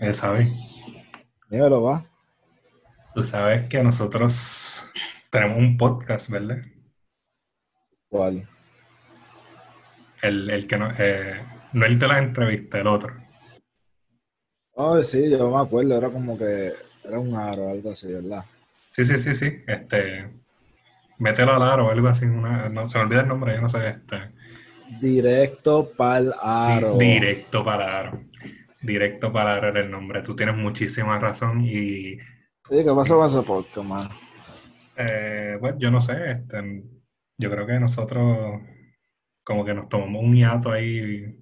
Él sabe. Dímelo, va. Tú sabes que nosotros tenemos un podcast, ¿verdad? ¿Cuál? El, el que no, eh, no el de la entrevista, el otro. Oh, sí, yo me acuerdo, era como que era un aro algo así, ¿verdad? Sí, sí, sí, sí. Este, mételo al aro o algo así. Una, no, se me olvida el nombre, yo no sé. Este, Directo pa'l aro. Di- Directo para aro. Directo para era el nombre. Tú tienes muchísima razón y, Oye, ¿qué pasó con ese podcast, man? eh, bueno, yo no sé, este, yo creo que nosotros como que nos tomamos un hiato ahí,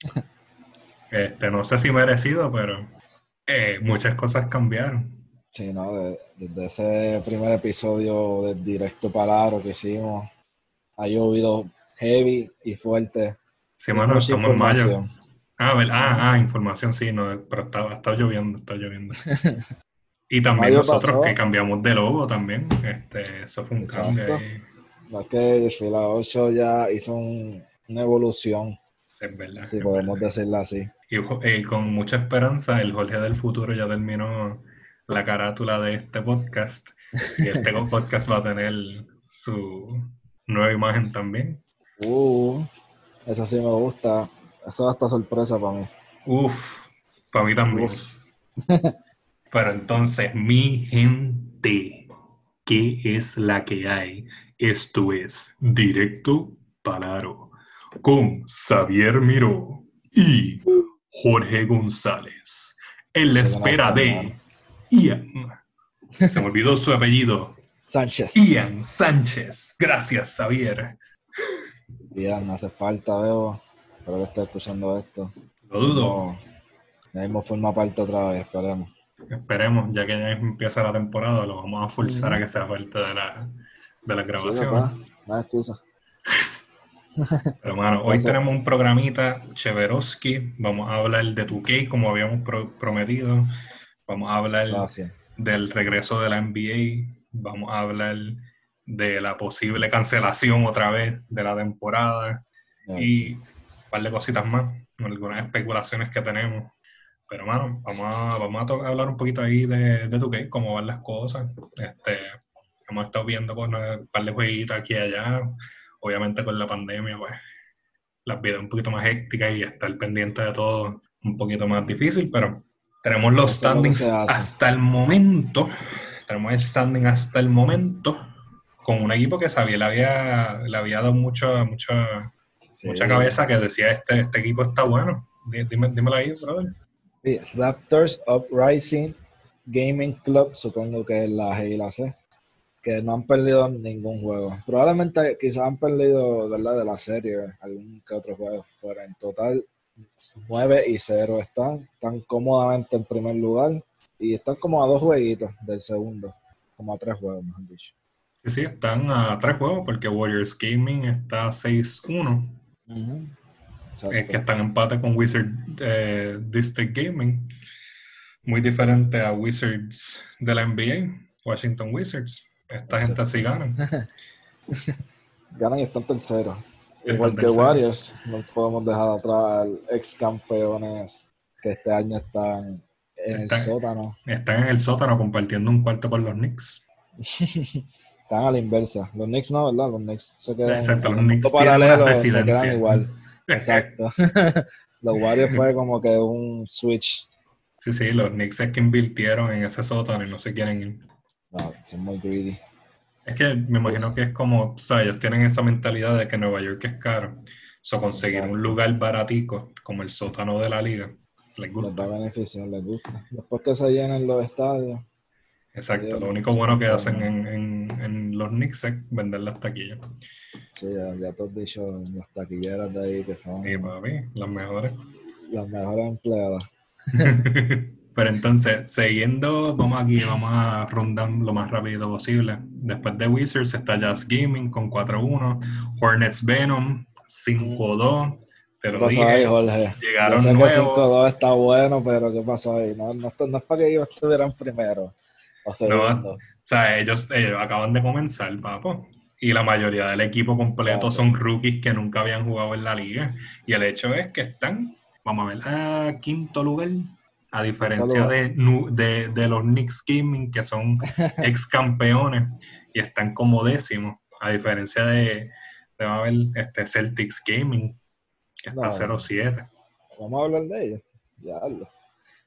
este, no sé si merecido, pero eh, muchas cosas cambiaron. Sí, ¿no? De- desde ese primer episodio de Directo pa'l aro que hicimos, ha llovido heavy y fuerte. Sí, mano, estamos en mayo. Ah, ver- ah, ah, información, sí, no, pero está, está lloviendo, está lloviendo. Y también nosotros pasó. que cambiamos de logo también, este, eso fue un Exacto. cambio ahí. No es que Fila 8 ya hizo un- una evolución, Sí, es verdad. si es podemos verdad. decirlo así. Y, eh, con mucha esperanza, el Jorge del futuro ya terminó la carátula de este podcast. Y este podcast va a tener su nueva imagen también. Uh, eso sí me gusta. Eso es hasta sorpresa para mí. Uf, para mí también. Uf. Pero entonces, mi gente, ¿qué es la que hay? Esto es Directo Palaro con Xavier Miró y Jorge González. En la espera de. Ian. Se me olvidó su apellido. Sánchez. Ian Sánchez. Gracias, Xavier. Bien, hace falta, veo. Espero que esté escuchando esto. Lo dudo. Ya mismo forma parte otra vez, esperemos. Esperemos, ya que ya empieza la temporada, lo vamos a forzar a que sea parte de la, de la Sí, grabación. papá, no hay excusa. Pero bueno, hoy tenemos un programita Cheveroski. Vamos a hablar de 2K como habíamos pro- prometido. Vamos a hablar Gracias. del regreso de la NBA. Vamos a hablar de la posible cancelación otra vez de la temporada. Y un par de cositas más, algunas especulaciones que tenemos. Pero, mano, vamos a, vamos a hablar un poquito ahí de, de 2K, cómo van las cosas. Este, hemos estado viendo con un par de jueguitos aquí y allá. Obviamente con la pandemia, pues, las vidas un poquito más hecticas y estar pendiente de todo un poquito más difícil, pero tenemos los standings hasta el momento. Tenemos el standing hasta el momento con un equipo que sabía, le había, le había dado mucho, mucho, Sí. mucha cabeza que decía este, este equipo está bueno. Dime, dímelo ahí, brother. Sí, Raptors Uprising Gaming Club, supongo que es la G y la C, que no han perdido ningún juego. Probablemente quizás han perdido ¿verdad? de la serie algún que otro juego, pero en total 9 y 0 están, están cómodamente en primer lugar y están como a dos jueguitos del segundo, como a tres juegos, mejor dicho. Sí, sí, están a tres juegos porque Warriors Gaming está 6-1. Es que están en empate con Wizard eh, District Gaming. Muy diferente a Wizards de la NBA, Washington Wizards. Esta gente sí ganan. Ganan y están terceros. Están Igual que terceros. Warriors, no podemos dejar atrás al ex campeones que este año están en el Están- sótano. Están en el sótano compartiendo un cuarto con los Knicks. Están a la inversa. Los Knicks no, ¿verdad? Los Knicks se quedan Exacto, los Knicks paralelo, se quedan igual. Exacto. los Warriors fue como que un switch. Sí, sí, los Knicks es que invirtieron en ese sótano y no se quieren ir. No, son muy greedy. Es que me imagino que es como, tú sabes, ellos tienen esa mentalidad de que Nueva York es caro. So, conseguir Exacto. un lugar baratico como el sótano de la liga, les Les gusta. va a beneficiar, les gusta. Después que se llenen los estadios. Exacto, lo único bueno que hacen en, en- en los Knicks es vender las taquillas. Sí, ya, ya te has dicho las taquilleras de ahí que son Y papi, las mejores. las mejores empleadas. Pero entonces, siguiendo, vamos aquí, vamos a rondar lo más rápido posible. Después de Wizards está Jazz Gaming con 4-1, Hornets Venom 5-2. Te ¿Qué lo pasó ahí, dije, Jorge? llegaron Yo sé que nuevos. 5-2 está bueno, pero ¿qué pasó ahí? No, no, no es para que ellos estuvieran primero o segundo. O sea, ellos, ellos acaban de comenzar, papo. Y la mayoría del equipo completo Sí, sí. son rookies que nunca habían jugado en la liga. Y el hecho es que están, vamos a ver, a quinto lugar. A diferencia de, de, de, los Knicks Gaming, que son ex campeones y están como décimos, a diferencia de, de a haber este Celtics Gaming, que está 0-7. Vamos a hablar de ellos. Ya hablo.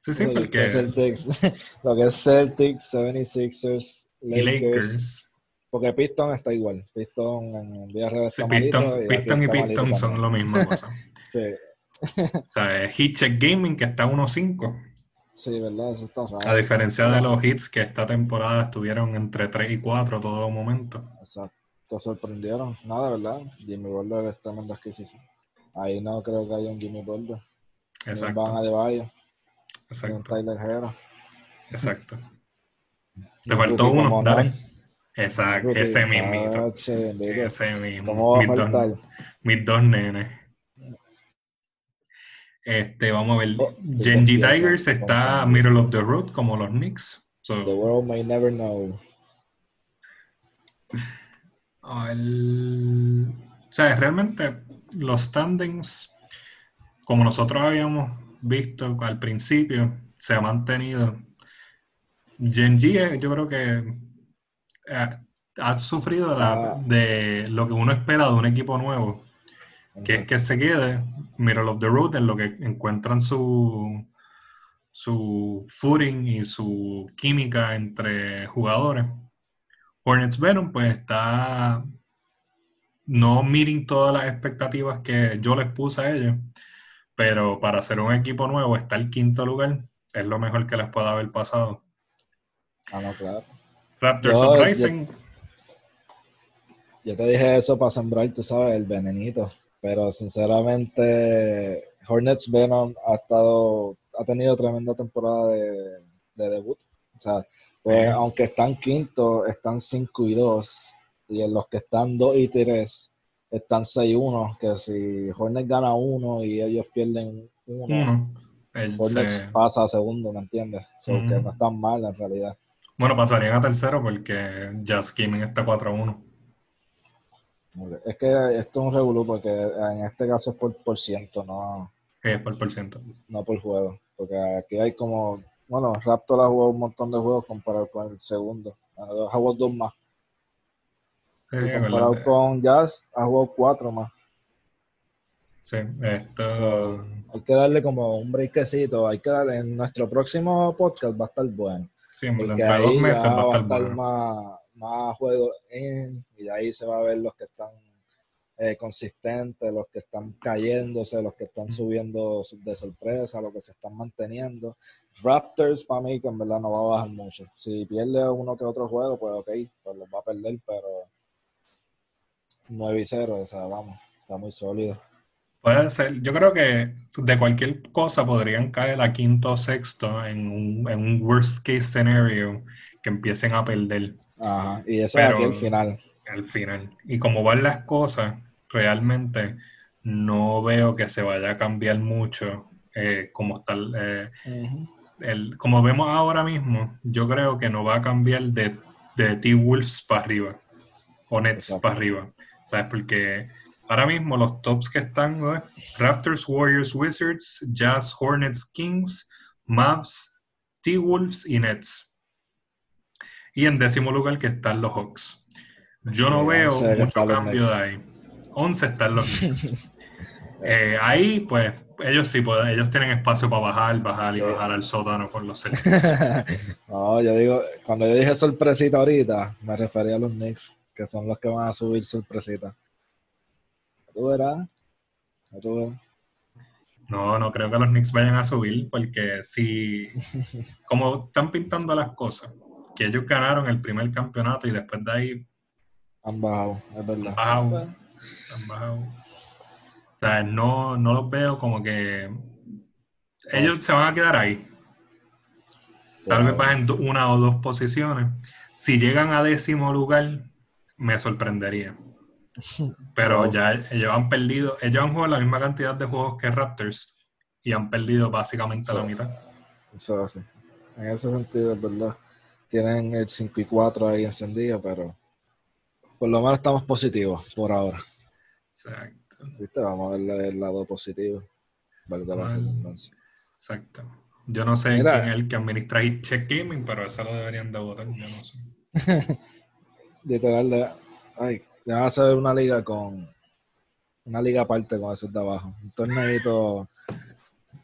Sí, sí, porque. Celtics, lo que es Celtics, 76ers, Lakers. Porque Piston está igual. Piston en día real sí, Piston, y, Piston y Piston son lo mismo. sí. O sea, Hitcheck Gaming que está 1-5. Sí, ¿verdad? Eso está raro. A diferencia de los hits que esta temporada estuvieron entre 3 y 4 todo momento. Exacto. Sorprendieron. Nada, ¿verdad? Jimmy Butler es tremenda adquisición. Ahí no creo que haya un Jimmy Butler. Exacto. Van a de Valle. Exacto. Un Tyler Hero. Exacto. Te faltó uno, dale. Exacto, ese mismito. Ese mismo. ¿Cómo va a faltar? mis dos nenes. Este, vamos a ver. Oh, Genji Tigers está middle of the road como los Knicks. the world may never know. El... O sea, realmente los standings, como nosotros habíamos visto al principio, se ha mantenido. Genji, eh, yo creo que eh, ha, sufrido ah. de lo que uno espera de un equipo nuevo que es que se quede middle of the road en lo que encuentran su, su footing y su química entre jugadores. Hornets Venom pues está no meeting todas las expectativas que yo les puse a ellos, pero para ser un equipo nuevo está el quinto lugar, es lo mejor que les pueda haber pasado. Ah, no, claro. Raptors Uprising. Yo, te dije eso para sembrar, tú sabes, el venenito. Pero sinceramente, Hornets Venom ha estado, ha tenido tremenda temporada de, debut. O sea, pues, aunque están quinto, están 5 y 2. Y en los que están 2 y 3, están 6-1. Que si Hornets gana uno y ellos pierden uno, Hornets pasa a segundo, ¿me entiendes? que no están mal en realidad. Bueno, pasarían a tercero porque Jazz Gaming está 4-1. Es que esto es un revolú porque en este caso es por por ciento, no. es por por ciento? No por juego. Porque aquí hay como. Bueno, Raptor ha jugado un montón de juegos comparado con el segundo. Ha jugado dos más. comparado con Jazz, ha jugado cuatro más. Sí, esto. hay que darle como un breakcito. Hay que darle. En nuestro próximo podcast va a estar bueno. Sí, porque ahí dos meses va a estar, más más juegos en, y ahí se va a ver los que están eh, consistentes, los que están cayéndose, los que están subiendo de sorpresa, los que se están manteniendo. Raptors para mí que en verdad no va a bajar mucho. Si pierde uno que otro juego, pues ok, pues los va a perder, pero 9 y 0, o sea, vamos, está muy sólido. Puede ser, yo creo que de cualquier cosa podrían caer a quinto o sexto en un, en un worst case scenario que empiecen a perder. Ajá, y eso es aquí al final. Al final. Y como van las cosas, realmente no veo que se vaya a cambiar mucho eh, como está eh, el, como vemos ahora mismo, yo creo que no va a cambiar de, de T-Wolves para arriba o Nets para arriba. ¿Sabes? Porque ahora mismo los tops que están, Raptors, Warriors, Wizards, Jazz, Hornets, Kings, Mavs, T-Wolves y Nets. Y en décimo lugar que están los Hawks. Yo no veo mucho cambio de ahí. 11 están los Knicks. Eh, ahí, pues, ellos sí pueden, ellos tienen espacio para bajar, bajar y bajar al sótano con los Celtics. no, yo digo, cuando yo dije sorpresita ahorita, me refería a los Knicks, que son los que van a subir sorpresita. ¿Tú verás? ¿Tú No, no creo que los Knicks vayan a subir, porque si, como están pintando las cosas, que ellos ganaron el primer campeonato y después de ahí han bajado, es verdad. Han bajado. Han bajado. O sea, no, no los veo como que ellos se van a quedar ahí. Tal vez bajen una o dos posiciones. Si llegan a décimo lugar, me sorprendería. Pero ya ellos han perdido, ellos han jugado la misma cantidad de juegos que Raptors y han perdido básicamente la mitad. Eso así. En ese sentido es verdad tienen el 5 y 4 ahí encendido, pero por lo menos estamos positivos por ahora. Exacto. ¿Viste? Vamos a ver el lado positivo. ¿verdad? Exacto. Yo no sé quién es el que administra Check Gaming, pero eso lo deberían de votar, yo no sé. Literal, de, ay, a hacer una liga con una liga aparte con esos de abajo. Un torneito.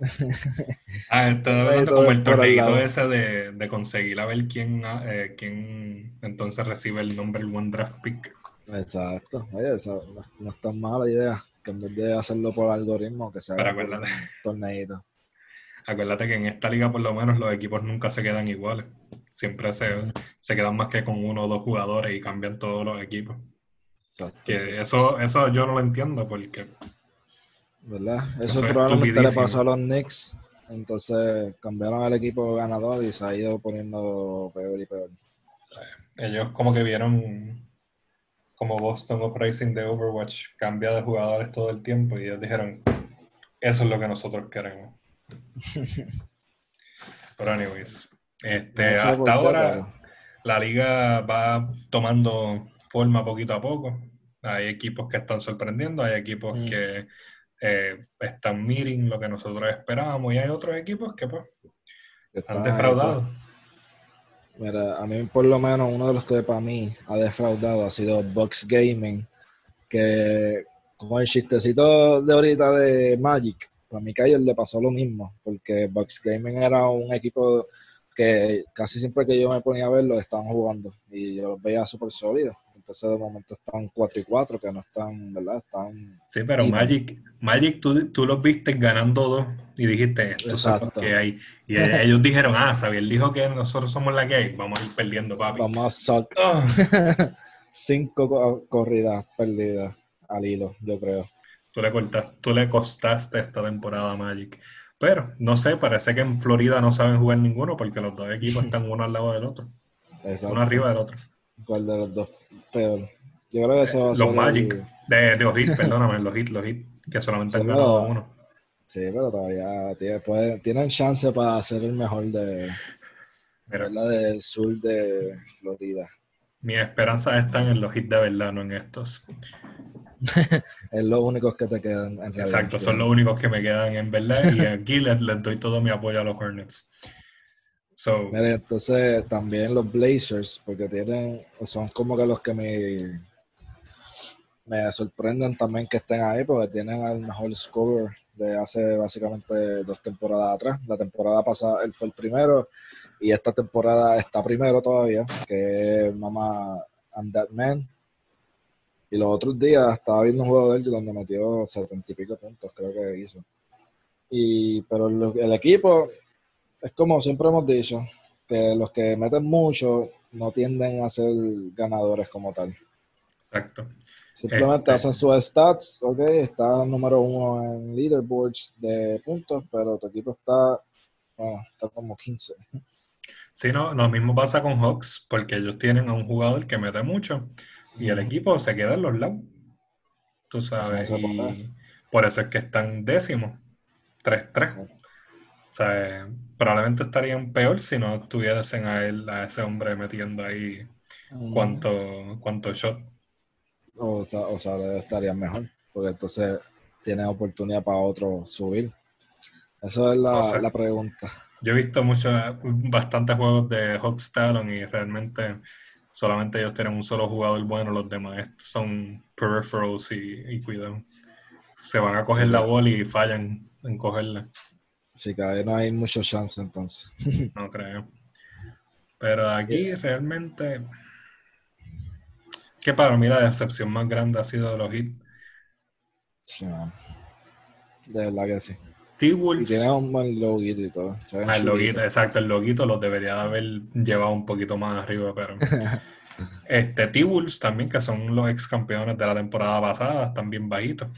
ah, está como el torneito ese de, de, conseguir a ver quién, eh, quién entonces recibe el number one draft pick. Exacto. Oye, eso no, es tan mala idea que en vez de hacerlo por algoritmo, que sea un torneito. Acuérdate que en esta liga por lo menos los equipos nunca se quedan iguales. Siempre se, se quedan más que con uno o dos jugadores y cambian todos los equipos. Que eso, eso yo no lo entiendo porque... ¿Verdad? Eso, probablemente le pasó a los Knicks. Entonces cambiaron al equipo ganador y se ha ido poniendo peor y peor. Ellos como que vieron como Boston Uprising de Overwatch cambia de jugadores todo el tiempo y ellos dijeron, eso es lo que nosotros queremos. Pero anyways, este, hasta ahora la liga va tomando forma poquito a poco. Hay equipos que están sorprendiendo, hay equipos mm. que eh, están miring lo que nosotros esperábamos y hay otros equipos que pues han defraudado. Mira, a mí por lo menos uno de los que para mí ha defraudado ha sido Box Gaming, que como el chistecito de ahorita de Magic, a mí que le pasó lo mismo, porque Box Gaming era un equipo que casi siempre que yo me ponía a verlo estaban jugando y yo los veía súper sólidos. Entonces de momento están 4 y 4, que no están, ¿verdad? Están... Sí, pero Magic, Magic tú, tú, los viste ganando dos y dijiste, esto es lo que hay. Y ellos dijeron, ah, Xavier dijo que nosotros somos la que hay, vamos a ir perdiendo, papi. Vamos a. Ah. Cinco corridas perdidas al hilo, yo creo. Tú le, cortaste, tú le costaste esta temporada a Magic. Pero, no sé, parece que en Florida no saben jugar ninguno porque los dos equipos están uno al lado del otro. Uno arriba del otro. ¿Cuál de los dos? Peor. Yo creo que eso va a los ser. Los Magic. De, los hits, perdóname, los hits, los hits. Que solamente han ganado uno. Sí, pero todavía tienen chance para ser el mejor de. la del sur de Florida. Mi esperanza están en los hits de verdad, no en estos. es los únicos que te quedan en Exacto, son los únicos que me quedan en verdad y aquí les, doy todo mi apoyo a los Hornets. Entonces también los Blazers, porque tienen, son como que los que me, me sorprenden también que estén ahí, porque tienen el mejor scorer de hace básicamente dos temporadas atrás. La temporada pasada él fue el primero y esta temporada está primero todavía, que es Mama and That Man y los otros días estaba viendo un juego de él donde metió setenta y pico puntos, creo que hizo. Y, pero el, equipo es como siempre hemos dicho, que los que meten mucho no tienden a ser ganadores como tal. Exacto. Simplemente este hacen sus stats, ok, está número uno en leaderboards de puntos, pero tu equipo está, está como 15. Sí, no, lo mismo pasa con Hawks, porque ellos tienen a un jugador que mete mucho y el equipo se queda en los lados. Tú sabes. y por eso es que están décimos. 3-3. O sea, probablemente estarían peor si no tuviesen a él, a ese hombre metiendo ahí cuánto, cuánto shot. O, o sea, estarían mejor. Porque entonces tiene oportunidad para otro subir. Eso es la, la pregunta. Yo he visto muchos, bastantes juegos de Hawks Talon y realmente solamente ellos tienen un solo jugador bueno, los demás son peripherals y, y cuidan. Se van a coger la bola y fallan en cogerla. Sí, que ahí no hay mucho chance entonces. no creo. Pero aquí realmente. Que para mí la decepción más grande ha sido de los hits. Sí, de verdad que sí. T-Wolves. Tiene un buen loguito y todo. Ah, el loguito, exacto, el loguito lo debería haber llevado un poquito más arriba, pero. este, T-Wolves también, que son los ex campeones de la temporada pasada, están bien bajitos.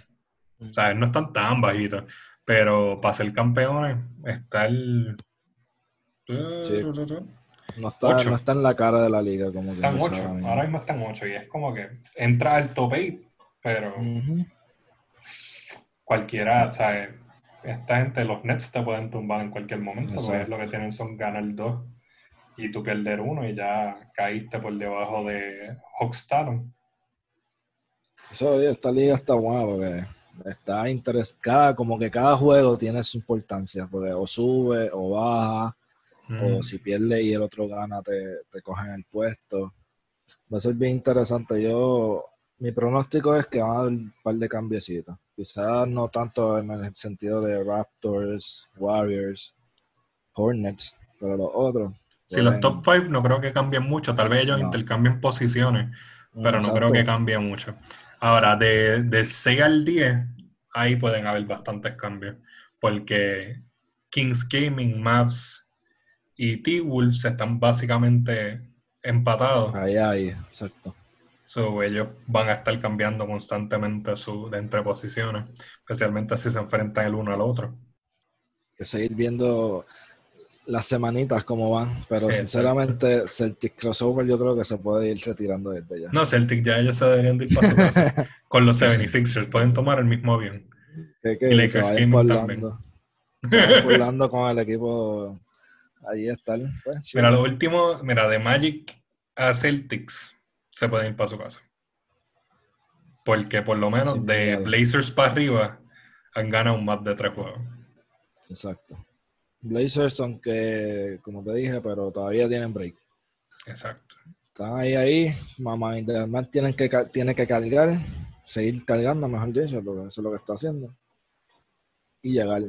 O sea, no están tan bajitos, pero para ser campeones está el. No está, no está en la cara de la liga. Como que están 8, ahora mismo están 8 y es como que entra al top 8, pero cualquiera, o sea, esta gente, los Nets te pueden tumbar en cualquier momento, porque lo que tienen son ganar dos y tú perder uno y ya caíste por debajo de Hawks Eso, esta liga está buena porque está interesada, como que cada juego tiene su importancia, porque o sube o baja, o si pierde y el otro gana, te, te cogen el puesto. Va a ser bien interesante. Yo, mi pronóstico es que van a haber un par de cambiecitos. Quizás no tanto en el sentido de Raptors, Warriors, Hornets, pero los otros. Si los top 5 no creo que cambien mucho, tal vez ellos intercambien posiciones, pero no creo que cambie mucho. Ahora, de, de 6 al 10, ahí pueden haber bastantes cambios, porque Kings Gaming, Maps y T-Wolves están básicamente empatados. Ahí, ahí, exacto. So, ellos van a estar cambiando constantemente su, de entre posiciones, especialmente si se enfrentan el uno al otro. Que seguir viendo las semanitas como van, pero sinceramente Celtic Crossover yo creo que se puede ir retirando desde ya. No, Celtic ya ellos se deberían ir para su casa. Con los 76ers pueden tomar el mismo avión. Que, que y Lakers se también. Se con el equipo ahí está. Pues, mira, lo último, mira, de Magic a Celtics se pueden ir para su casa. Porque por lo menos de Blazers para arriba han ganado un más de tres juegos. Exacto. Blazers, aunque, como te dije, pero todavía tienen break. Exacto. Están ahí, ahí. Mamá Internet tienen que, tiene que cargar, seguir cargando, mejor dicho, porque eso es lo que está haciendo. Y llegar.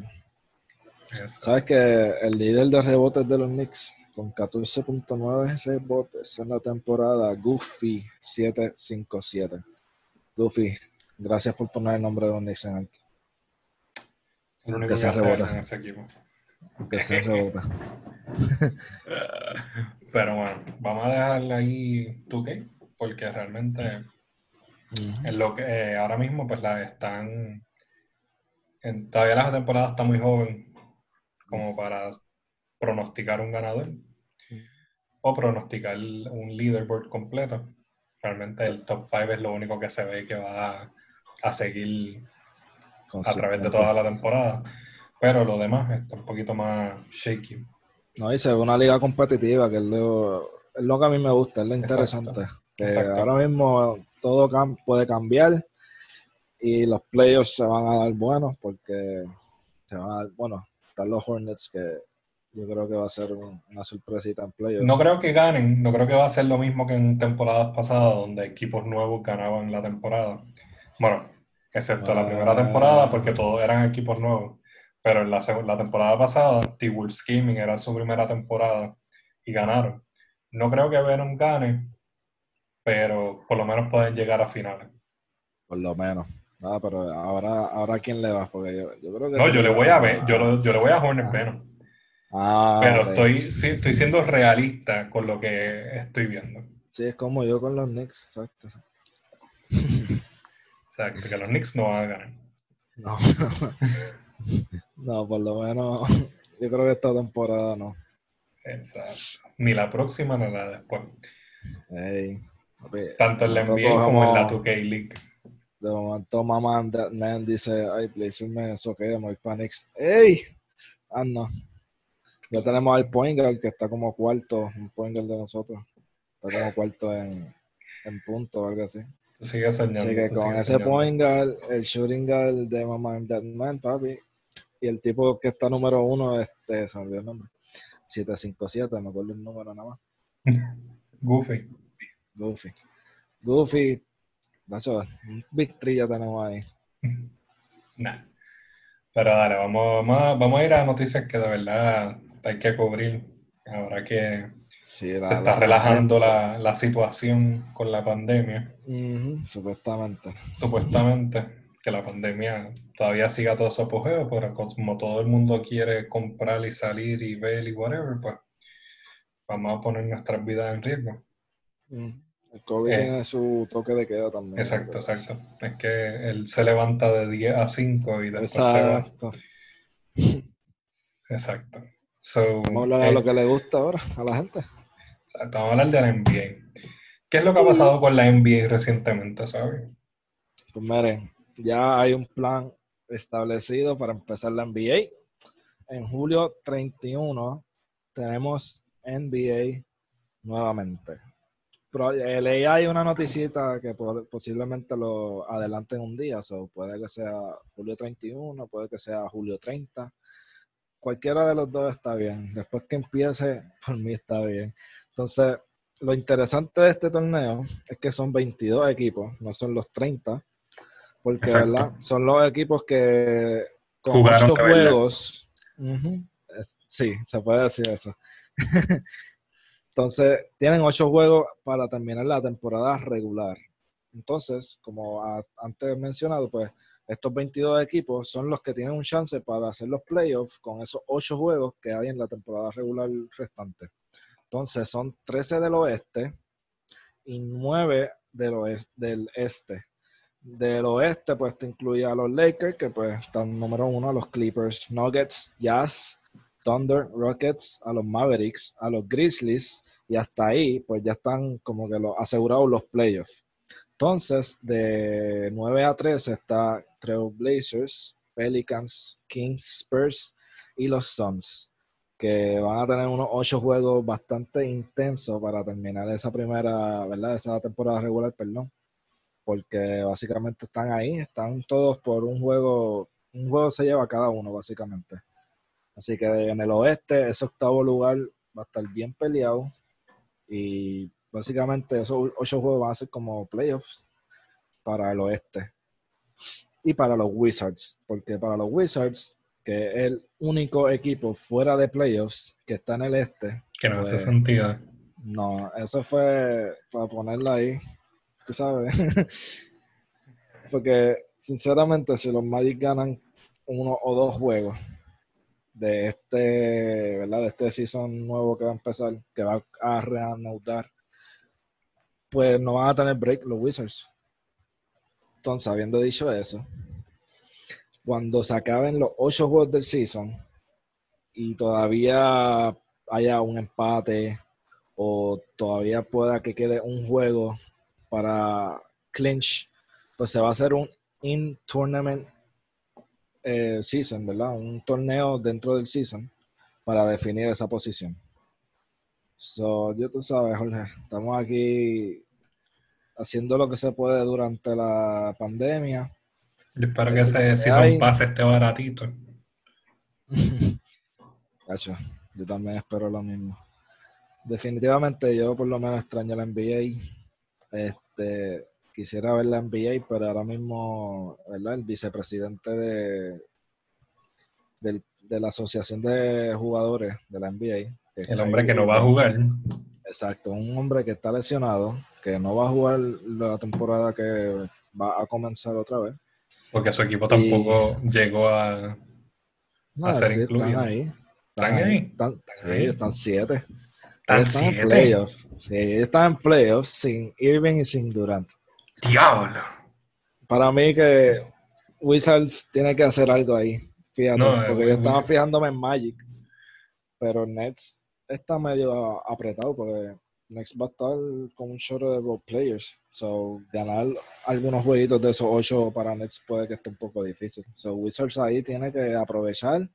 Sabes que el líder de rebotes de los Knicks, con 14.9 rebotes en la temporada, Goofy 757. Goofy, gracias por poner el nombre de los Knicks en alto. El único que, se rebota. en ese equipo. Que se rebota. Pero bueno, vamos a dejarle ahí tu qué, porque realmente es lo que eh, ahora mismo pues la están en, todavía la temporada está muy joven como para pronosticar un ganador o pronosticar un leaderboard completo. Realmente el top 5 es lo único que se ve que va a, seguir a través de toda la temporada. Pero lo demás está un poquito más shaky. No, dice una liga competitiva, que es lo, es lo que a mí me gusta, es lo interesante. ahora mismo todo puede cambiar y los playoffs se van a dar buenos porque se van a dar, bueno, están los Hornets que yo creo que va a ser una sorpresita en playoffs. No creo que ganen, no creo que va a ser lo mismo que en temporadas pasadas donde equipos nuevos ganaban la temporada. Bueno, excepto la primera temporada porque todos eran equipos nuevos. Pero en la, la temporada pasada, T-Wolves Gaming era su primera temporada y ganaron. No creo que Venom gane, pero por lo menos pueden llegar a finales. Por lo menos. Ah, pero ahora, ahora ¿quién le va? Porque yo, yo creo que... No, yo le voy a ver, yo, yo le voy a Hornet Venom. Ah, pero estoy, sí, estoy siendo realista con lo que estoy viendo. Sí, es como yo con los Knicks, exacto. Exacto, que los Knicks no van a ganar. No, no, por lo menos yo creo que esta temporada no. Exacto. Ni la próxima ni la después. Tanto en la NBA como en la 2K League. De momento, mamá man dice, ay, Blazer me soquea, muy panics. ¡Ey! Ah, no. Ya tenemos al Poingal que está como cuarto, un Poingal de nosotros. Está como cuarto en, en punto o algo así. Soñando. Así que con ese Poingal, el shooting guard de Mama Dead Man, papi, y el tipo que está número uno, este, se me olvidó el nombre. 757, me acuerdo el número nada más. Goofy. Goofy. Goofy, victory ya tenemos ahí. Nah. Pero dale, vamos, vamos, a ir a noticias que de verdad hay que cubrir. Ahora que se está relajando la, la, situación con la pandemia. supuestamente. Supuestamente que la pandemia todavía siga todo su apogeo, pero como todo el mundo quiere comprar y salir y ver y whatever, pues vamos a poner nuestras vidas en riesgo. El COVID eh, tiene su toque de queda también. Exacto, exacto. Es que él se levanta de 10 a 5 y después exacto. se va. Exacto. vamos a hablar de lo eh, que le gusta ahora a la gente. Exacto, vamos a hablar de la NBA. ¿Qué es lo que ha pasado con la NBA recientemente, sabes? Pues miren, ya hay un plan establecido para empezar la NBA. En julio 31 tenemos NBA nuevamente. leí hay una noticita que posiblemente lo adelanten un día, so puede que sea julio 31, puede que sea julio 30. Cualquiera de los dos está bien. Después que empiece, por mí está bien. Entonces, lo interesante de este torneo es que son 22 equipos, no son los 30, porque ¿verdad? son los equipos que con Jugaron juegos. sí, se puede decir eso. Entonces, tienen ocho juegos para terminar la temporada regular. Entonces, como antes mencionado, pues estos 22 equipos son los que tienen un chance para hacer los playoffs con esos ocho juegos que hay en la temporada regular restante. Entonces, son 13 del oeste y 9 del, oeste, del este. Del oeste, pues te incluye a los Lakers, que pues están número uno, a los Clippers, Nuggets, Jazz, Thunder, Rockets, a los Mavericks, a los Grizzlies y hasta ahí pues ya están como que lo, asegurados los playoffs. Entonces, de 9 a 13 está Blazers, Pelicans, Kings, Spurs y los Suns, que van a tener unos 8 juegos bastante intensos para terminar esa primera, ¿verdad? Esa temporada regular, perdón. Porque básicamente están ahí, están todos por un juego, un juego se lleva cada uno, básicamente. Así que en el oeste, ese octavo lugar va a estar bien peleado. Y básicamente esos ocho juegos van a ser como playoffs para el oeste. Y para los Wizards. Porque para los Wizards, que es el único equipo fuera de playoffs que está en el este. Que no hace pues, sentido. No, eso fue para ponerla ahí. Tú sabes. Porque, sinceramente, si los Magic ganan uno o dos juegos de este, ¿verdad? De este season nuevo que va a empezar, que va a reanudar, pues no van a tener break los Wizards. Entonces, habiendo dicho eso, cuando se acaben los ocho juegos del season y todavía haya un empate o todavía pueda que quede un juego para clinch, pues se va a hacer un in-tournament eh, season, ¿verdad? Un torneo dentro del season para definir esa posición. So, yo tú sabes, Jorge, estamos aquí haciendo lo que se puede durante la pandemia. Yo espero que ese season pase este baratito. yo también espero lo mismo. Definitivamente yo por lo menos extraño la NBA. Este, quisiera ver la NBA, pero ahora mismo, ¿verdad? El vicepresidente de, de la Asociación de Jugadores de la NBA. el hombre que no va a jugar. Exacto, un hombre que está lesionado, que no va a jugar la temporada que va a comenzar otra vez. Porque su equipo tampoco llegó a, ser incluido. Están ahí. ¿Están, ahí? Están, sí, están siete. Están, en playoffs. Sí, están en playoffs sin Irving y sin Durant. ¡Diablo! Para mí que Wizards tiene que hacer algo ahí. Fíjate, porque yo estaba fijándome en Magic. Pero Nets está medio apretado porque Nets va a estar con un short de role players. So, ganar algunos jueguitos de esos ocho para Nets puede que esté un poco difícil. So, Wizards ahí tiene que aprovechar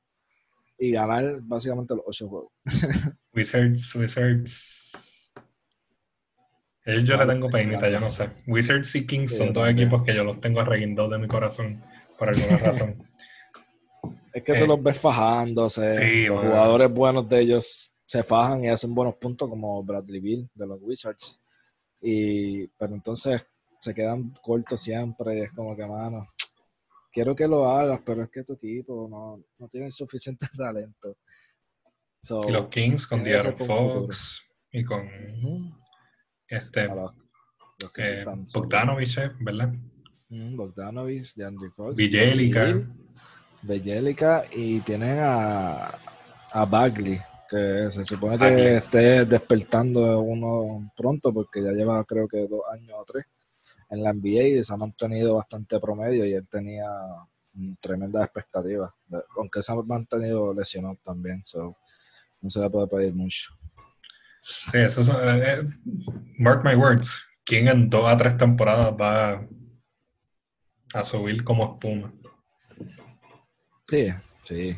y ganar básicamente los ocho juegos. Wizards, Wizards yo le tengo peinita, yo no sé. Wizards y Kings son dos equipos que yo los tengo arreguindados de mi corazón por alguna razón. Es que tú eh, los ves fajándose. los jugadores buenos de ellos se fajan y hacen buenos puntos, como Bradley Bill de los Wizards. Y, pero entonces se quedan cortos siempre. es como que, mano, quiero que lo hagas, pero es que tu equipo no, no tiene suficiente talento. Y los Kings con Diario Fox y con. Este, los, que Bogdanovich, ¿verdad? Mm, Bogdanovich, DeAndre Fox. Vigelica. Vigelica y tienen a, a Bagley, que se supone que esté despertando uno pronto porque ya lleva creo que dos años o tres en la NBA y se ha mantenido bastante promedio y él tenía tremendas expectativas, aunque se ha mantenido lesionado también, no se le puede pedir mucho. Sí, eso es, eh, eh, mark my words, ¿quién en dos a tres temporadas va a subir como espuma? Sí, sí.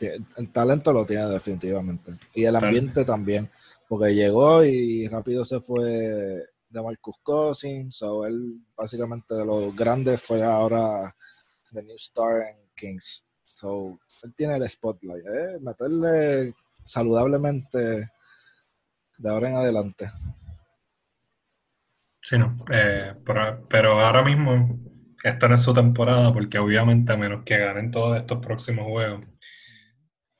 El talento lo tiene definitivamente. Y el ambiente también. porque llegó y rápido se fue de Marcus Cousins, so él básicamente de los grandes fue ahora the new star en Kings. So, él tiene el spotlight, ¿eh? meterle saludablemente de ahora en adelante. Sí, no. Eh, pero, ahora mismo esta no es su temporada porque obviamente a menos que ganen todos estos próximos juegos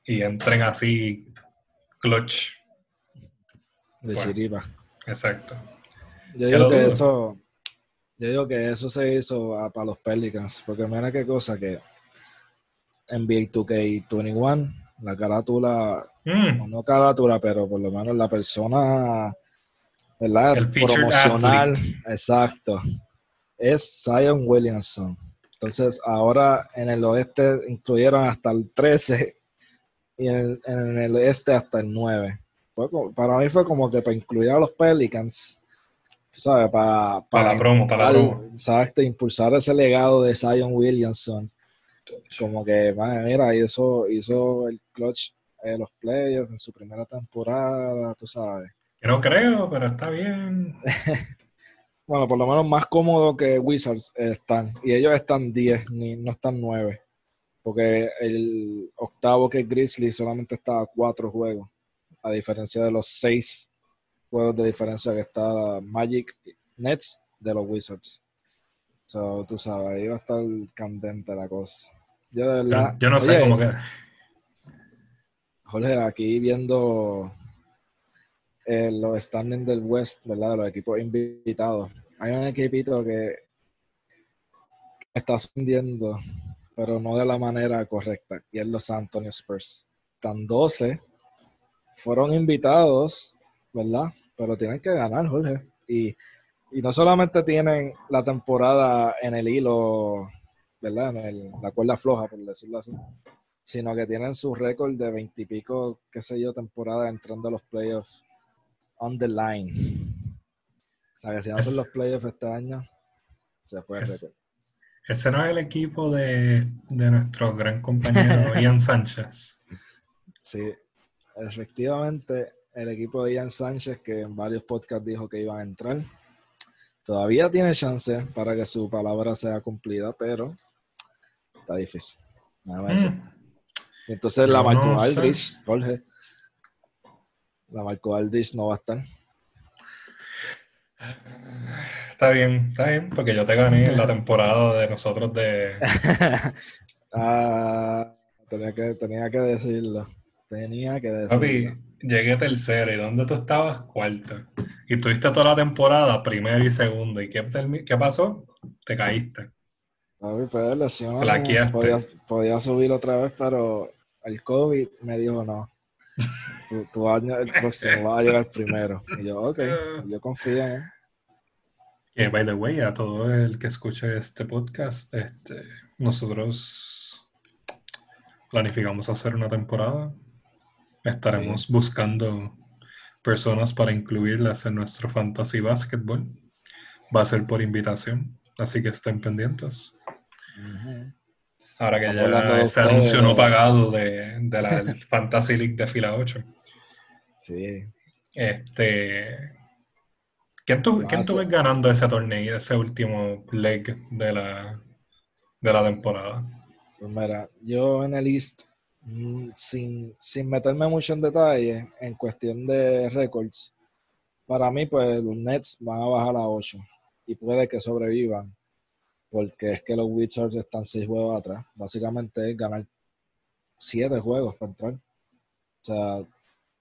y entren así clutch. De chiripa. Exacto. Yo digo que eso yo digo que eso se hizo para los Pelicans, porque mira qué cosa que NBA 2K21, la carátula, mm. no carátula, pero por lo menos la persona, ¿verdad? El Promocional, exacto, es Zion Williamson. Entonces, ahora en el oeste incluyeron hasta el 13 y en el, este hasta el 9. para mí fue como que para incluir a los Pelicans, ¿sabes? Para, para, la promo, para la promo. Exacto, impulsar ese legado de Zion Williamson como que, mira, hizo, hizo el clutch los playoffs en su primera temporada, tú sabes. no creo, pero está bien. bueno, por lo menos más cómodo que Wizards están. Y ellos están 10, ni, no están 9. Porque el octavo que es Grizzly solamente está a 4 juegos. A diferencia de los 6 juegos de diferencia que está Magic Nets de los Wizards. So, tú sabes, ahí va a estar candente la cosa. Yo, no sé cómo que. Jorge, aquí viendo eh, los standings del West, ¿verdad? Los equipos invitados. Hay un equipito que está ascendiendo, pero no de la manera correcta, y es los San Antonio Spurs. Están 12, fueron invitados, ¿verdad? Pero tienen que ganar, Jorge. Y y no solamente tienen la temporada en el hilo, ¿verdad? En la cuerda floja, por decirlo así, sino que tienen su récord de veintipico, qué sé yo, temporada entrando a los playoffs on the line. O sea, que si no son los playoffs este año, se fue el récord. Ese no es el equipo de, de nuestro gran compañero Ian Sánchez. Sí, efectivamente, el equipo de Ian Sánchez, que en varios podcasts dijo que iban a entrar Todavía tiene chance para que su palabra sea cumplida, pero está difícil. Mm. Entonces la Marco Aldrich, Jorge. La Marco Aldrich no va a estar. Está bien, está bien, porque yo te gané en la temporada de nosotros de. ah, tenía que, tenía que decirlo. Tenía que decirlo. Papi, llegué tercero. ¿Y dónde tú estabas? Cuarto. Y tuviste toda la temporada, primero y segundo. ¿Y qué, qué pasó? Te caíste. Papi, pues lesión. Podía, podía, subir otra vez, pero el COVID me dijo no. tu, año, el próximo va a llegar primero. Y yo, ok, yo confío en él. Que, by the way, a todo el que escuche este podcast, este, nosotros planificamos hacer una temporada. Estaremos buscando personas para incluirlas en nuestro fantasy basketball. Va a ser por invitación, así que estén pendientes. Ahora que ya se anunció no pagado de, la Fantasy League de fila 8. Sí. Este, ¿Quién tú, ¿quién ves ganando ese torneo, ese último leg de la, de la temporada? Pues mira, yo en el East Mm, sin, sin meterme mucho en detalle, en cuestión de récords, para mí, pues los Nets van a bajar a 8 y puede que sobrevivan, porque es que los Wizards están 6 juegos atrás. Básicamente es ganar 7 juegos para entrar. O sea,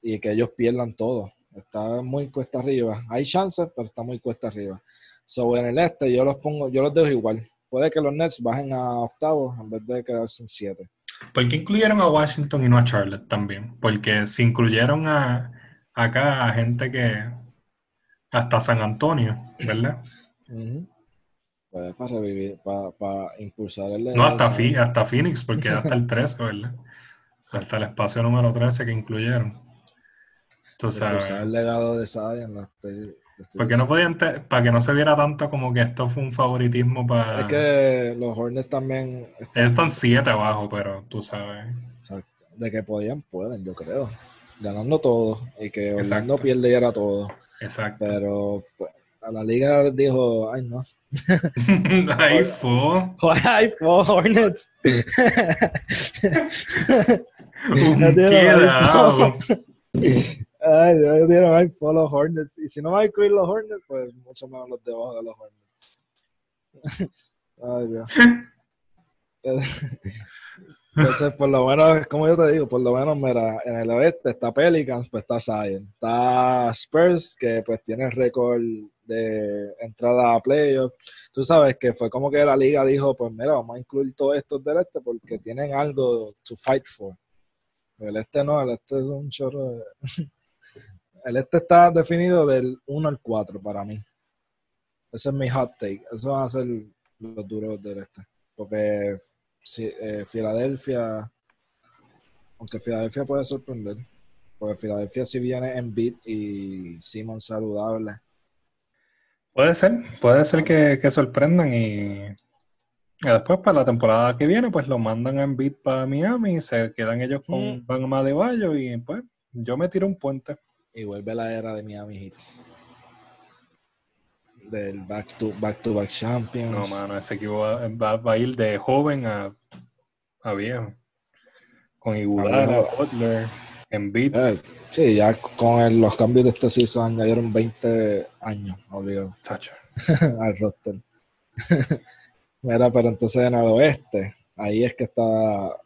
y que ellos pierdan todo. Está muy cuesta arriba. Hay chances, pero está muy cuesta arriba. So, en el este yo los pongo, yo los dejo igual. Puede que los Nets bajen a octavos en vez de quedarse en 7. ¿Por qué incluyeron a Washington y no a Charlotte también? Porque si incluyeron a, acá a gente que hasta San Antonio, ¿verdad? Pues para revivir, para, impulsar el... No, hasta, hasta Phoenix, porque hasta el 13, ¿verdad? Hasta el espacio número 13 que incluyeron. Entonces, el legado de porque no podían, para que no se viera tanto como que esto fue un favoritismo para. Es que los Hornets también. Están... Ellos están siete abajo, pero tú sabes. De que podían, pueden, yo creo. ganando todo y que Orlando pierde y era todo. Exacto. Pero pues, a la liga dijo, ay no. ay, fo. Ay, fo, Hornets. Un quedado. Ay, yo dieron ay, fo los Hornets. Y si no va a incluir los Hornets, pues mucho menos los debajo de los Hornets. ay, Dios. Entonces, por lo menos, como yo te digo, por lo menos, mira, en el oeste está Pelicans, pues está Zion. Está Spurs, que pues tiene récord de entrada a playoffs. Tú sabes que fue como que la liga dijo, pues mira, vamos a incluir todos estos del este porque tienen algo to fight for. El este no, el este es un chorro de... El este está definido del 1 al 4 para mí. Ese es mi hot take. Eso van a ser los duros del este. Porque eh, Filadelfia, aunque Filadelfia puede sorprender, porque Filadelfia si viene en beat y Simon saludable. Puede ser, puede ser que, sorprendan y, después para la temporada que viene pues lo mandan en beat para Miami y se quedan ellos con mm. Van de Bayo y pues yo me tiro un puente. Y vuelve la era de Miami Hits del back to back to back champions. No, mano, ese equipo va, a ir de joven a, a viejo. Con Iguodala, Butler, Embiid. Eh, sí, ya con los cambios de este season añadieron 20 años, obligado. al roster. Mira, pero entonces en el oeste, ahí es que está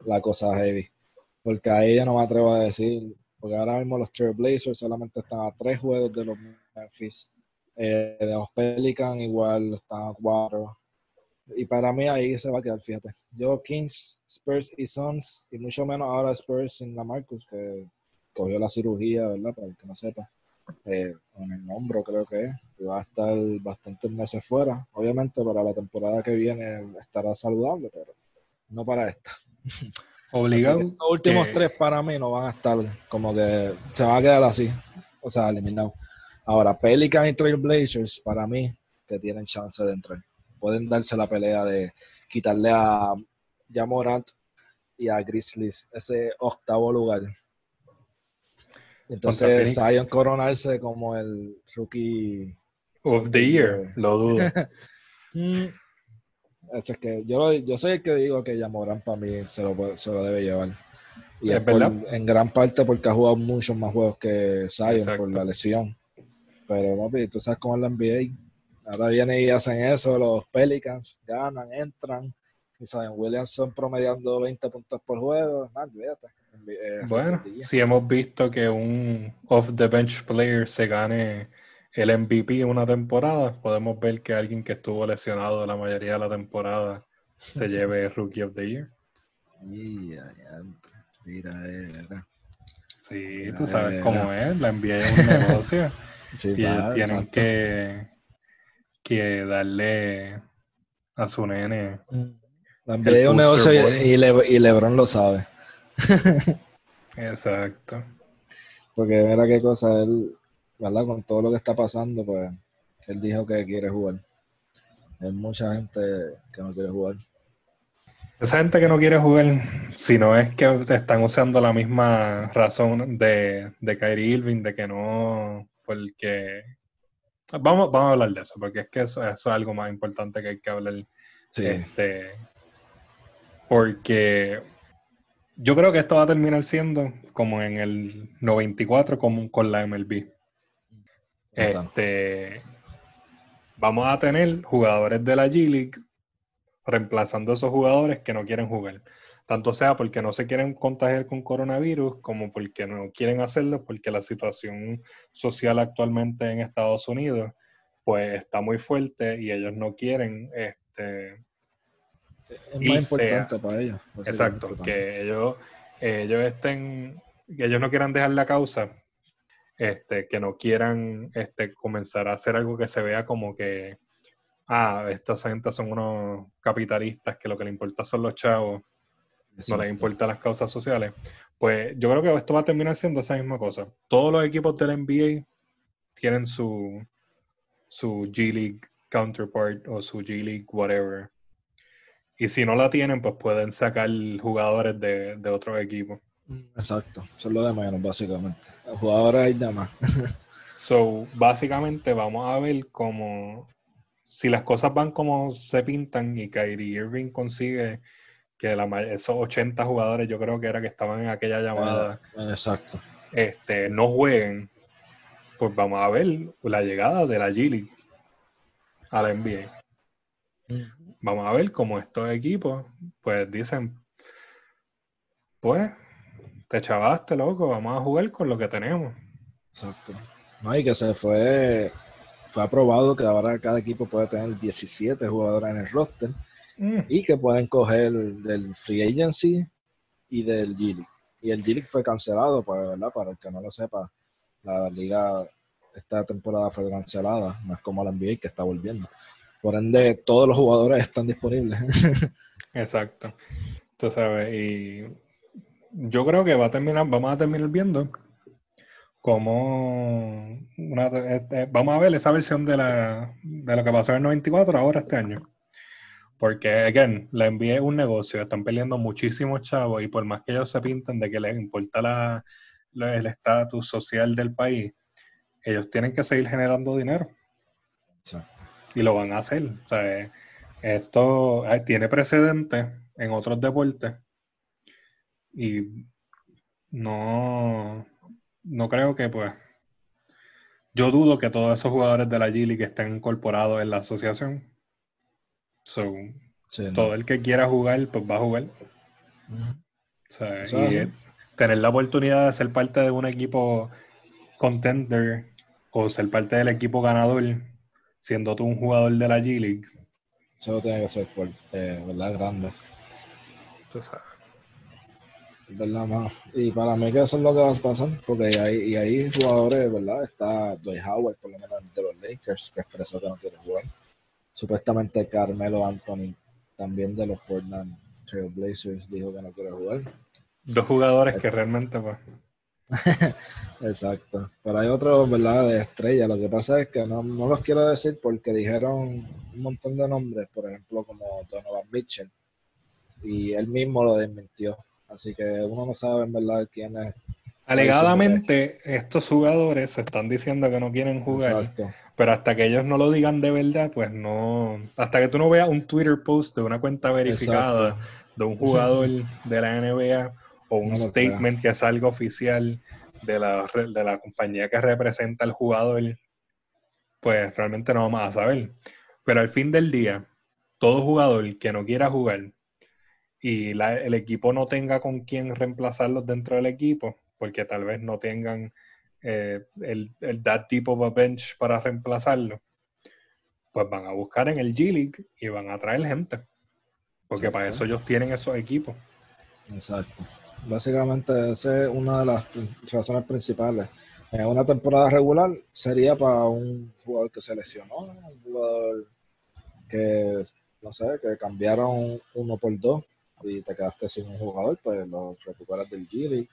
la cosa heavy. Porque ahí yo no me atrevo a decir, porque ahora mismo los Trailblazers solamente están a tres juegos de los Memphis eh, de los Pelicans igual están a cuatro. Y para mí ahí se va a quedar, fíjate. Yo, Kings, Spurs y Suns, y mucho menos ahora Spurs sin la Marcus, que cogió la cirugía, ¿verdad? Para el que no sepa. Eh, con el hombro creo que es. Y va a estar bastantes meses fuera. Obviamente para la temporada que viene estará saludable, pero no para esta. Obligado. Los últimos tres para mí no van a estar como que se van a quedar así. O sea, eliminados. Ahora, Pelican y Trailblazers, para mí, que tienen chance de entrar. Pueden darse la pelea de quitarle a Jamorant y a Grizzlies ese octavo lugar. Entonces, Zion coronarse como el rookie of the year, lo dudo. Mm, eso es que yo, yo soy el que digo que Jamorant para mí se lo, se lo debe llevar. Y es, en gran parte porque ha jugado muchos más juegos que Zion por la lesión. Pero, papi, tú sabes cómo es la NBA. Ahora vienen y hacen eso, los Pelicans ganan, entran. Y saben, Williamson promediando 20 puntos por juego. Eh, bueno, si hemos visto que un off the bench player se gane el MVP en una temporada, podemos ver que alguien que estuvo lesionado la mayoría de la temporada se lleve Rookie of the Year. Mira, mira. Sí, tú sabes cómo es, la NBA es un negocio y ellos tienen que, que darle a su nene. También un negocio y, y, Lebron lo sabe. Exacto. Porque mira qué cosa, él, ¿verdad? Con todo lo que está pasando, pues él dijo que quiere jugar. Hay mucha gente que no quiere jugar. Esa gente que no quiere jugar, si no es que están usando la misma razón de, de Kyrie Irving, de que no porque vamos, vamos a hablar de eso, porque es que eso, es algo más importante que hay que hablar. Este, porque yo creo que esto va a terminar siendo como en el 94 como con la MLB. Este, vamos a tener jugadores de la G League reemplazando a esos jugadores que no quieren jugar tanto sea porque no se quieren contagiar con coronavirus como porque no quieren hacerlo, porque la situación social actualmente en Estados Unidos pues está muy fuerte y ellos no quieren este es más importante para ellos. Exacto, que ellos, ellos estén, que ellos no quieran dejar la causa, este, que no quieran este, comenzar a hacer algo que se vea como que, ah, estas gente son unos capitalistas que lo que le importa son los chavos no les importan las causas sociales, pues yo creo que esto va a terminar siendo esa misma cosa. Todos los equipos del NBA tienen su, su G League counterpart o su G League whatever. Y si no la tienen, pues pueden sacar jugadores de, de otros equipos. Exacto, eso es lo de menos, básicamente. Jugadores hay más. so, básicamente vamos a ver cómo, si las cosas van como se pintan y Kyrie Irving consigue que la, esos 80 jugadores, yo creo que era que estaban en aquella llamada, eh, exacto. Este, no jueguen, pues vamos a ver la llegada de la G a la NBA. Vamos a ver cómo estos equipos, pues dicen, pues, te chavaste, loco, vamos a jugar con lo que tenemos. Exacto. No, y que se fue, fue aprobado que ahora cada equipo puede tener 17 jugadores en el roster mm. y que pueden coger del free agency y del G Y el G fue cancelado, pues, ¿verdad? Para el que no lo sepa, la liga esta temporada fue cancelada, no es como la NBA que está volviendo. Por ende, todos los jugadores están disponibles. Exacto. Tú sabes, y yo creo que va a terminar, vamos a terminar viendo cómo este, vamos a ver esa versión de, la, de lo que pasó en el 94 ahora este año. Porque, again, la NBA es un negocio, están peleando muchísimos chavos y por más que ellos se pinten de que les importa la, el estatus social del país, ellos tienen que seguir generando dinero. Y lo van a hacer. O sea, esto tiene precedente en otros deportes. Y no, no creo que pues. Yo dudo que todos esos jugadores de la G que estén incorporados en la asociación. So, todo el que quiera jugar, pues va a jugar. O sea, y tener la oportunidad de ser parte de un equipo contender o ser parte del equipo ganador, siendo tú un jugador de la G League. Eso tiene que ser fuerte, eh, ¿verdad? Grande. Tú sabes. ¿Verdad, más? Y para mí que eso es lo que va a pasar, porque hay, y hay jugadores, ¿verdad? Está Dwight Howard, por lo menos de los Lakers, que expresó que no quiere jugar. Supuestamente Carmelo Anthony, también de los Portland Trail Blazers, dijo que no quiere jugar. Dos jugadores que realmente, pues, Exacto. Pero hay otros, ¿verdad? De estrella. Lo que pasa es que no, los quiero decir porque dijeron un montón de nombres, por ejemplo, como Donovan Mitchell. Y él mismo lo desmintió. Así que uno no sabe, en verdad, quién es. Alegadamente, estos jugadores se están diciendo que no quieren jugar. Pero hasta que ellos no lo digan de verdad, pues no. Hasta que tú no veas un Twitter post de una cuenta verificada de un jugador de la NBA o un statement que salga oficial de la, de la compañía que representa al jugador, pues realmente no vamos a saber. Pero al fin del día, todo jugador que no quiera jugar y el equipo no tenga con quién reemplazarlos dentro del equipo, porque tal vez no tengan eh, el, el that tipo de bench para reemplazarlo, pues van a buscar en el G League y van a traer gente. Porque para eso ellos tienen esos equipos. Exacto. Básicamente esa es una de las razones principales. En una temporada regular sería para un jugador que se lesionó, un jugador que, no sé, que cambiaron uno por dos y te quedaste sin un jugador, pues lo recuperas del G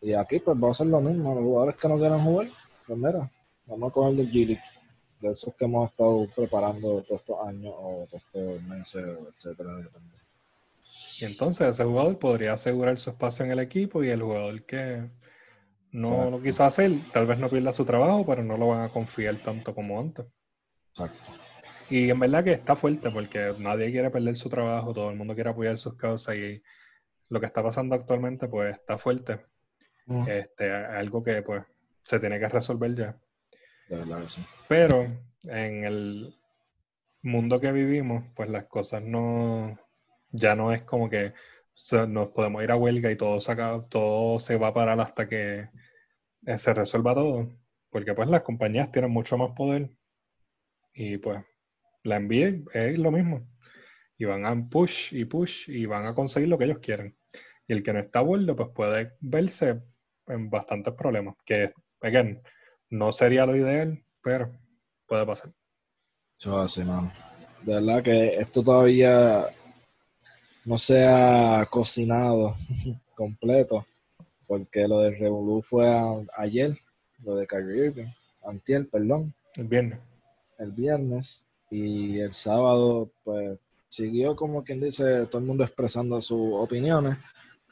Y aquí pues va a ser lo mismo, los jugadores que no quieran jugar, pues mira, vamos a coger del G de esos que hemos estado preparando todos estos años o todos estos meses, etcétera, y entonces ese jugador podría asegurar su espacio en el equipo y el jugador que no lo quiso hacer, tal vez no pierda su trabajo, pero no lo van a confiar tanto como antes. Exacto. Y en verdad que está fuerte porque nadie quiere perder su trabajo, todo el mundo quiere apoyar sus causas y lo que está pasando actualmente pues está fuerte. Este, algo que pues se tiene que resolver ya. Pero en el mundo que vivimos, pues las cosas no, ya no es como que nos podemos ir a huelga y todo se, todo se va a parar hasta que eh, se resuelva todo. Porque pues las compañías tienen mucho más poder. Y pues la envíe es lo mismo. Y van a push y push y van a conseguir lo que ellos quieren. Y el que no está a pues puede verse en bastantes problemas. Que, again, no sería lo ideal, pero puede pasar. Eso así, mano. De verdad que esto todavía no se ha cocinado completo, porque lo del Revolu fue ayer, lo de Kyrie Irving, antier, perdón. El viernes. El viernes, y el sábado, pues, siguió como quien dice, todo el mundo expresando sus opiniones,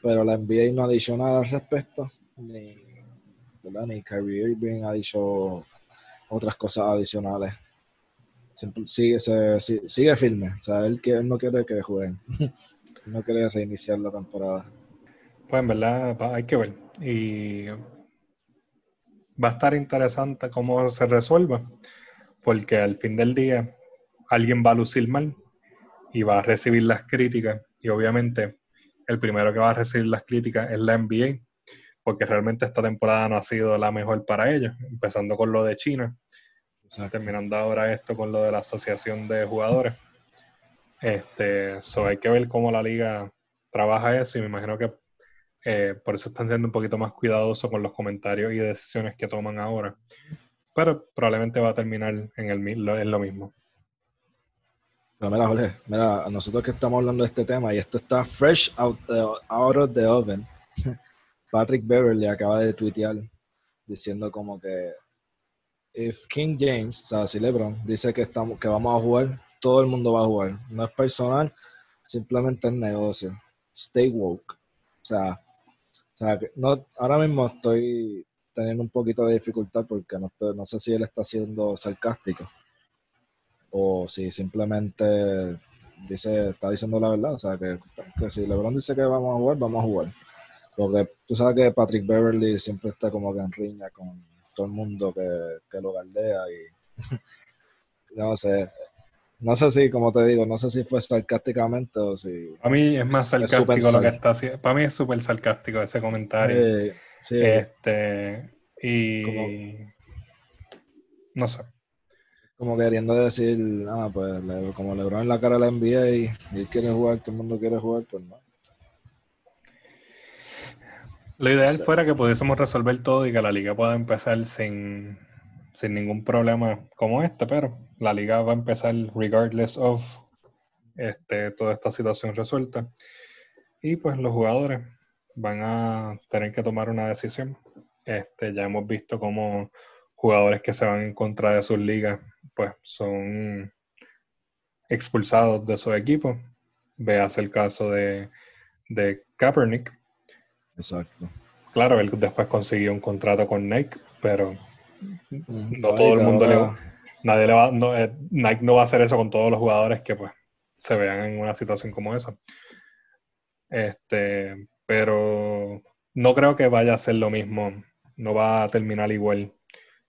pero la NBA no ha dicho nada al respecto, ni, ¿verdad? ni Kyrie Irving ha dicho otras cosas adicionales. sigue, sigue firme, o sea, él, él no quiere que jueguen, no quiere reiniciar la temporada. Pues en verdad hay que ver. Y va a estar interesante cómo se resuelva, porque al fin del día alguien va a lucir mal y va a recibir las críticas y obviamente el primero que va a recibir las críticas es la NBA, porque realmente esta temporada no ha sido la mejor para ellos, empezando con lo de China, terminando ahora esto con lo de la asociación de jugadores. Este, so hay que ver cómo la liga trabaja eso y me imagino que eh, por eso están siendo un poquito más cuidadosos con los comentarios y decisiones que toman ahora. Pero probablemente va a terminar en, el, en lo mismo. mira, Jorge, mira, nosotros que estamos hablando de este tema y esto está fresh out, out of the oven. Patrick Beverly acaba de tuitear diciendo como que if King James, o sea, si LeBron dice que estamos que vamos a jugar, todo el mundo va a jugar. No es personal, simplemente es negocio. Stay woke. O sea, o sea, no, ahora mismo estoy teniendo un poquito de dificultad porque no, no sé si él está siendo sarcástico o si simplemente dice, está diciendo la verdad. O sea, que, si LeBron dice que vamos a jugar, vamos a jugar. Porque tú sabes que Patrick Beverly siempre está como que en riña con todo el mundo que, que lo galdea y no sé, no sé si, como te digo, no sé si fue sarcásticamente o si. A mí es más sarcástico lo que está haciendo. Para mí es súper sarcástico ese comentario. Sí, Este. Y. no sé. Como queriendo decir, ah, pues como LeBron en la cara la NBA y él quiere jugar, todo el mundo quiere jugar, pues no. Lo ideal fuera que pudiésemos resolver todo y que la liga pueda empezar sin, sin ningún problema como este, pero la liga va a empezar regardless of este, toda esta situación resuelta. Y pues los jugadores van a tener que tomar una decisión. Este, ya hemos visto cómo jugadores que se van en contra de sus ligas, pues son expulsados de su equipo. Veas el caso de, de Kaepernick. Exacto. Claro, él después consiguió un contrato con Nike, pero no todo el mundo le nadie le va, no, eh, Nike no va a hacer eso con todos los jugadores que pues se vean en una situación como esa. Este, pero no creo que vaya a ser lo mismo, no va a terminar igual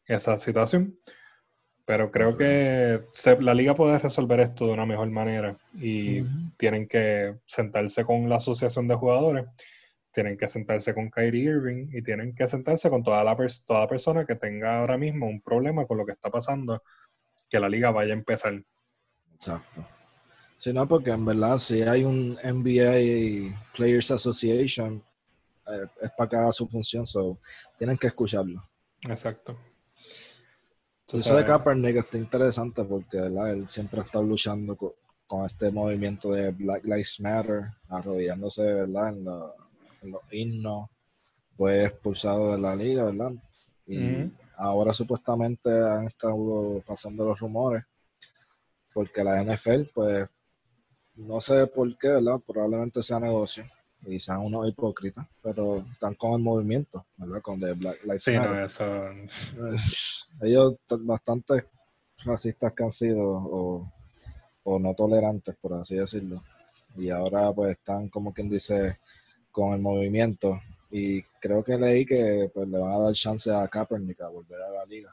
esa situación. Pero creo que la liga puede resolver esto de una mejor manera y tienen que sentarse con la asociación de jugadores tienen que sentarse con Kyrie Irving y tienen que sentarse con toda, la toda persona que tenga ahora mismo un problema con lo que está pasando, que la liga vaya a empezar. Exacto. Si no, porque en verdad si hay un NBA Players Association, eh, es para que haga su función, so, tienen que escucharlo. Exacto. Eso de Kaepernick está interesante porque él siempre ha estado luchando con, este movimiento de Black Lives Matter, arrodillándose ¿verdad? en la los himnos, fue expulsado de la liga, ¿verdad? Y ahora supuestamente han estado pasando los rumores, porque la NFL, pues, no sé por qué, ¿verdad? Probablemente sea negocio y sean unos hipócritas, pero están con el movimiento, ¿verdad? Con The Black Lives sí, No, eso... Ellos bastante racistas que han sido o, o no tolerantes, por así decirlo. Y ahora pues están como quien dice con el movimiento. Y creo que leí que pues, le van a dar chance a Kaepernick a volver a la liga.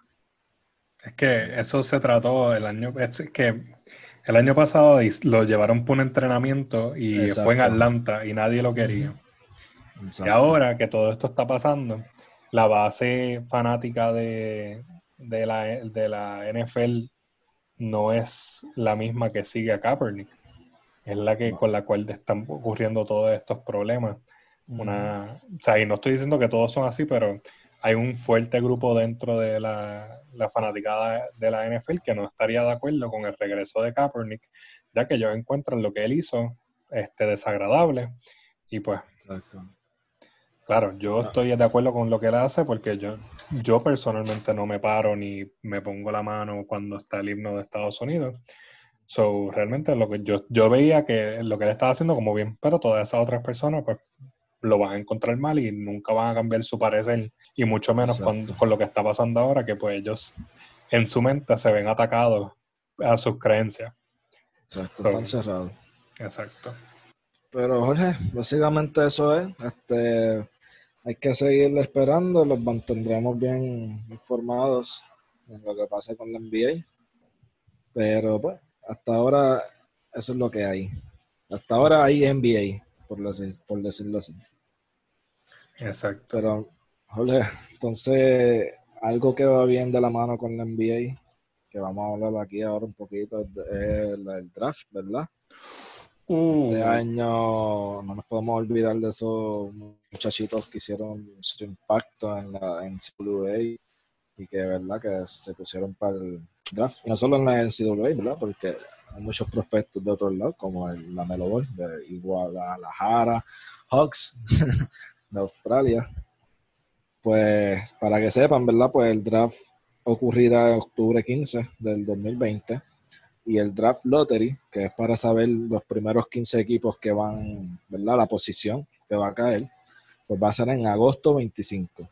Es que eso se trató el año, es que el año pasado lo llevaron por un entrenamiento y fue en Atlanta y nadie lo quería. Y ahora que todo esto está pasando, la base fanática de, de, la, de la NFL no es la misma que sigue a Kaepernick. Es la que con la cual están ocurriendo todos estos problemas. Una, o sea, y no estoy diciendo que todos son así, pero hay un fuerte grupo dentro de la, la fanaticada de la NFL que no estaría de acuerdo con el regreso de Kaepernick, ya que ellos encuentran lo que él hizo este, desagradable. Y pues, claro, yo ah. estoy de acuerdo con lo que él hace porque yo, yo personalmente no me paro ni me pongo la mano cuando está el himno de Estados Unidos. So, realmente lo que yo, yo veía que lo que él estaba haciendo como bien, pero todas esas otras personas, pues lo van a encontrar mal y nunca van a cambiar su parecer. Y mucho menos con, lo que está pasando ahora, que pues ellos en su mente se ven atacados a sus creencias. Exacto, están cerrados. Exacto. Pero Jorge, básicamente eso es. Este, hay que seguir esperando, los mantendremos bien informados en lo que pase con la NBA. Pero pues, hasta ahora eso es lo que hay. Hasta ahora hay NBA, por, por decirlo así. Exacto. Pero, Jorge, entonces, algo que va bien de la mano con la NBA, que vamos a hablar aquí ahora un poquito, es el draft, ¿verdad? Este uh. año no nos podemos olvidar de esos muchachitos que hicieron su impacto en la NCAA y que verdad que se pusieron para el draft. Y no solo en la NCAA, ¿verdad? Porque hay muchos prospectos de otro lado, como el, la Melo Ball de Guadalajara, Hawks de Australia. Pues para que sepan, ¿verdad? Pues el draft ocurrirá en octubre 15 del 2020 y el draft lottery, que es para saber los primeros 15 equipos que van, ¿verdad? La posición que va a caer, pues va a ser en agosto 25.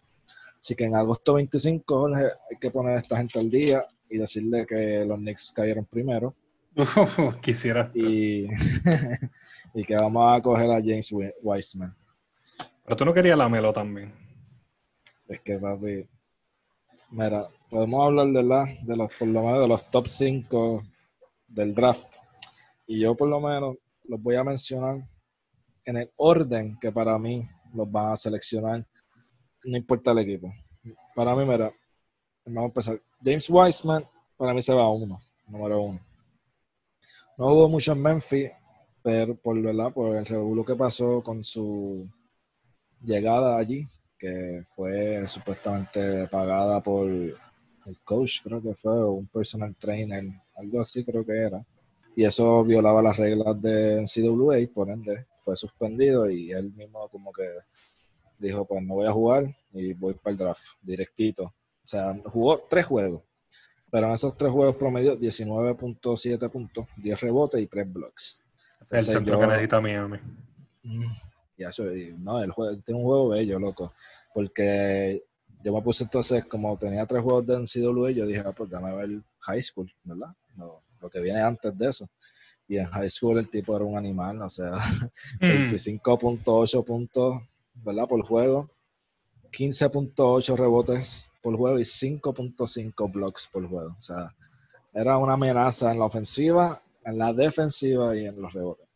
Así que en agosto 25 hay que poner a esta gente al día y decirle que los Knicks cayeron primero. quisiera. Y, y que vamos a coger a James Wiseman. Pero tú no querías la Melo también. Es que, papi, mira, podemos hablar de, la, de los, por lo menos de los top 5 del draft. Y yo por lo menos los voy a mencionar en el orden que para mí los van a seleccionar, no importa el equipo. Para mí, mira, vamos a empezar. James Wiseman, para mí se va a uno, número uno. No hubo mucho en Memphis, pero por, ¿verdad? por el revuelo que pasó con su llegada allí, que fue supuestamente pagada por el coach, creo que fue, o un personal trainer, algo así creo que era. Y eso violaba las reglas de NCAA, por ende fue suspendido y él mismo como que dijo, pues no voy a jugar y voy para el draft, directito. O sea, jugó tres juegos, pero en esos tres juegos promedio 19.7 puntos, 10 rebotes y 3 blocks. el centro que necesita Miami. Mm, ya no, el juego, tiene un juego bello, loco, porque yo me puse entonces, como tenía tres juegos de NCAA, yo dije, ah, pues dame ver high school, ¿verdad? Lo, que viene antes de eso. Y en high school el tipo era un animal, o sea, 25.8 mm. puntos, ¿verdad? Por juego, 15.8 rebotes por juego y 5.5 blocks por juego. O sea, era una amenaza en la ofensiva, en la defensiva y en los rebotes.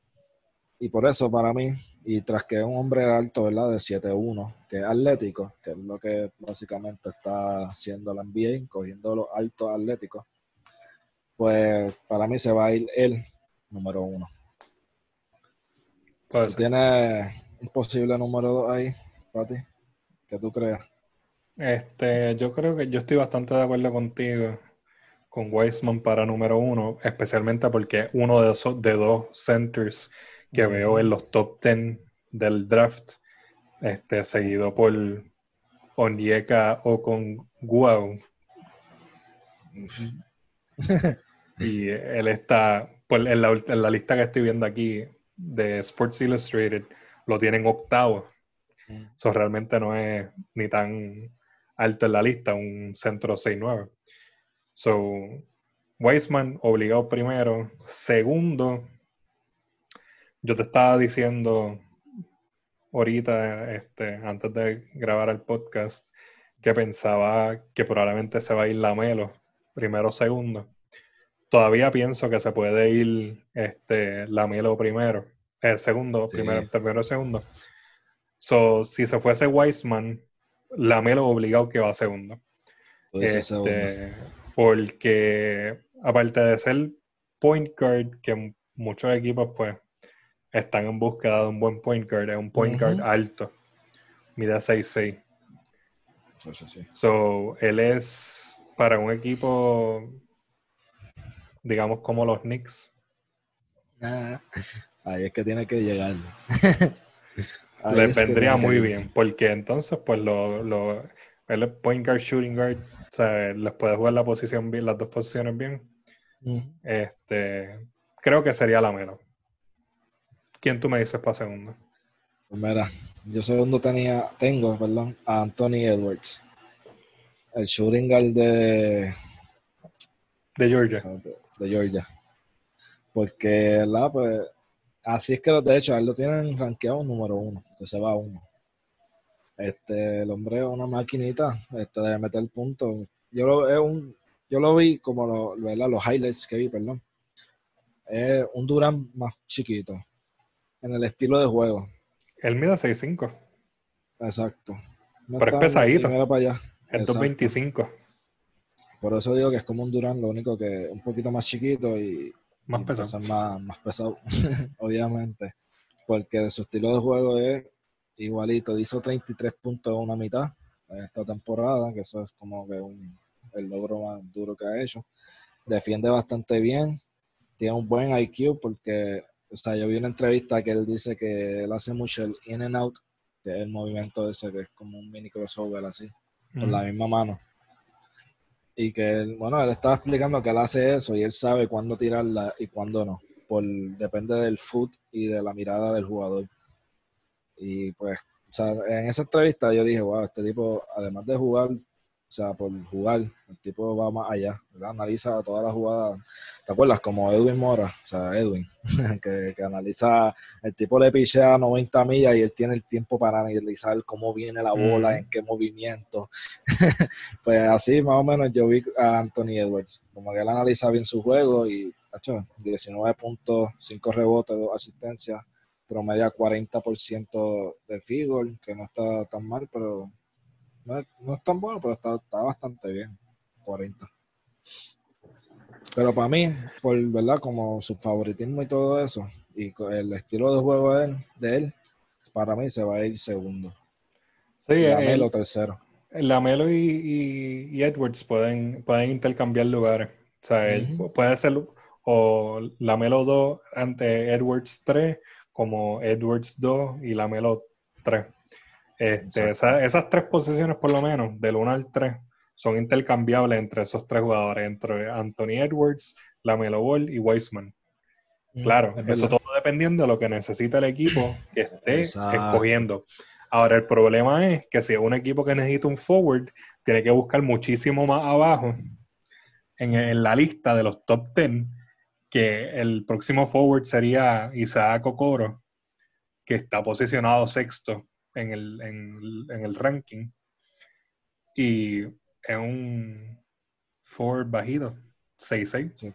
Y por eso para mí, y tras que es un hombre alto, ¿verdad? De 7'1, que es atlético, que es lo que básicamente está haciendo la NBA, cogiendo los altos atléticos, pues para mí se va a ir él, número uno. Pues, ¿Tiene un posible número dos ahí, Pati? ¿Qué tú creas? Este, yo creo que yo estoy bastante de acuerdo contigo con Weisman para número uno, especialmente porque uno de, esos, de dos centers que veo en los top 10 del draft, este, seguido por Onyeka o con Guau. y él está, pues, en, la, lista que estoy viendo aquí de Sports Illustrated, lo tienen octavo. Eso realmente no es ni tan alto en la lista, un centro 6-9. So, Weisman obligado primero. Segundo, yo te estaba diciendo ahorita, este, antes de grabar el podcast, que pensaba que probablemente se va a ir la Melo, primero o segundo. Todavía pienso que se puede ir este, la Melo primero, el eh, segundo, primero, primero segundo. So, si se fuese Weisman, la Melo obligado que va a segundo. Este, porque aparte de ser point guard, que muchos equipos pues están en búsqueda de un buen point guard, es un point guard alto, mide 6'6". So, él es para un equipo, digamos como los Knicks. Ah, ahí es que tiene que llegar. Le vendría muy bien, porque entonces, pues, lo, lo, es point guard, shooting guard, o sea, les puede jugar la posición bien, las dos posiciones bien. Este, creo que sería la menos. ¿Quién tú me dices para segundo? Pues mira, yo segundo tenía, tengo, perdón, a Anthony Edwards. El shooting guard de... De Georgia. De Georgia. Porque, la, pues, así es que, de hecho, él lo tienen rankeado número uno, que se va a uno. Este, el hombre es una maquinita este, de meter puntos. Yo lo, es un, yo lo vi como lo, los highlights que vi, perdón. Es un Durán más chiquito en el estilo de juego. Él mide 6'5. Exacto. Pero es pesadito. Para allá. Es 225. Por eso digo que es como un Durán, lo único que es un poquito más chiquito y más pesado. Más, más pesado, obviamente. Porque su estilo de juego es igualito. Hizo 33 puntos en una mitad en esta temporada, que eso es como que un, el logro más duro que ha hecho. Defiende bastante bien. Tiene un buen IQ porque, o sea, yo vi una entrevista que él dice que él hace mucho el in and out, que es el movimiento ese, que es como un mini crossover así, con la misma mano. Y que, bueno, él estaba explicando que él hace eso y él sabe cuándo tirarla y cuándo no. Por, depende del foot y de la mirada del jugador. Y pues, o sea, en esa entrevista yo dije, wow, este tipo, además de jugar o sea, por jugar, el tipo va más allá, ¿verdad? Analiza todas las jugadas. ¿Te acuerdas? Como Edwin Mora, o sea, Edwin, que, analiza, el tipo le pichea 90 millas y él tiene el tiempo para analizar cómo viene la bola, mm. en qué movimiento. pues así más o menos yo vi a Anthony Edwards, como que él analiza bien su juego y, hecho, 19 puntos, 5 rebotes, 2 asistencias, promedia 40% del field que no está tan mal, pero no es, tan bueno, pero está, bastante bien. 40. Pero para mí, por verdad, como su favoritismo y todo eso, y el estilo de juego de él, de él para mí se va a ir segundo. Sí, Lamelo tercero. Lamelo y, y, Edwards pueden, pueden intercambiar lugares. O sea, él puede ser o Lamelo 2 ante Edwards 3, como Edwards 2 y Lamelo 3. Este, esas tres posiciones, por lo menos, del 1 al 3, son intercambiables entre esos tres jugadores, entre Anthony Edwards, Lamelo Ball y Weisman. Mm, claro, eso todo dependiendo de lo que necesita el equipo que esté escogiendo. Ahora, el problema es que si es un equipo que necesita un forward, tiene que buscar muchísimo más abajo en, en la lista de los top 10, que el próximo forward sería Isaac Okoro, que está posicionado sexto en el, en, el ranking. Y es un Ford bajito, 6-6.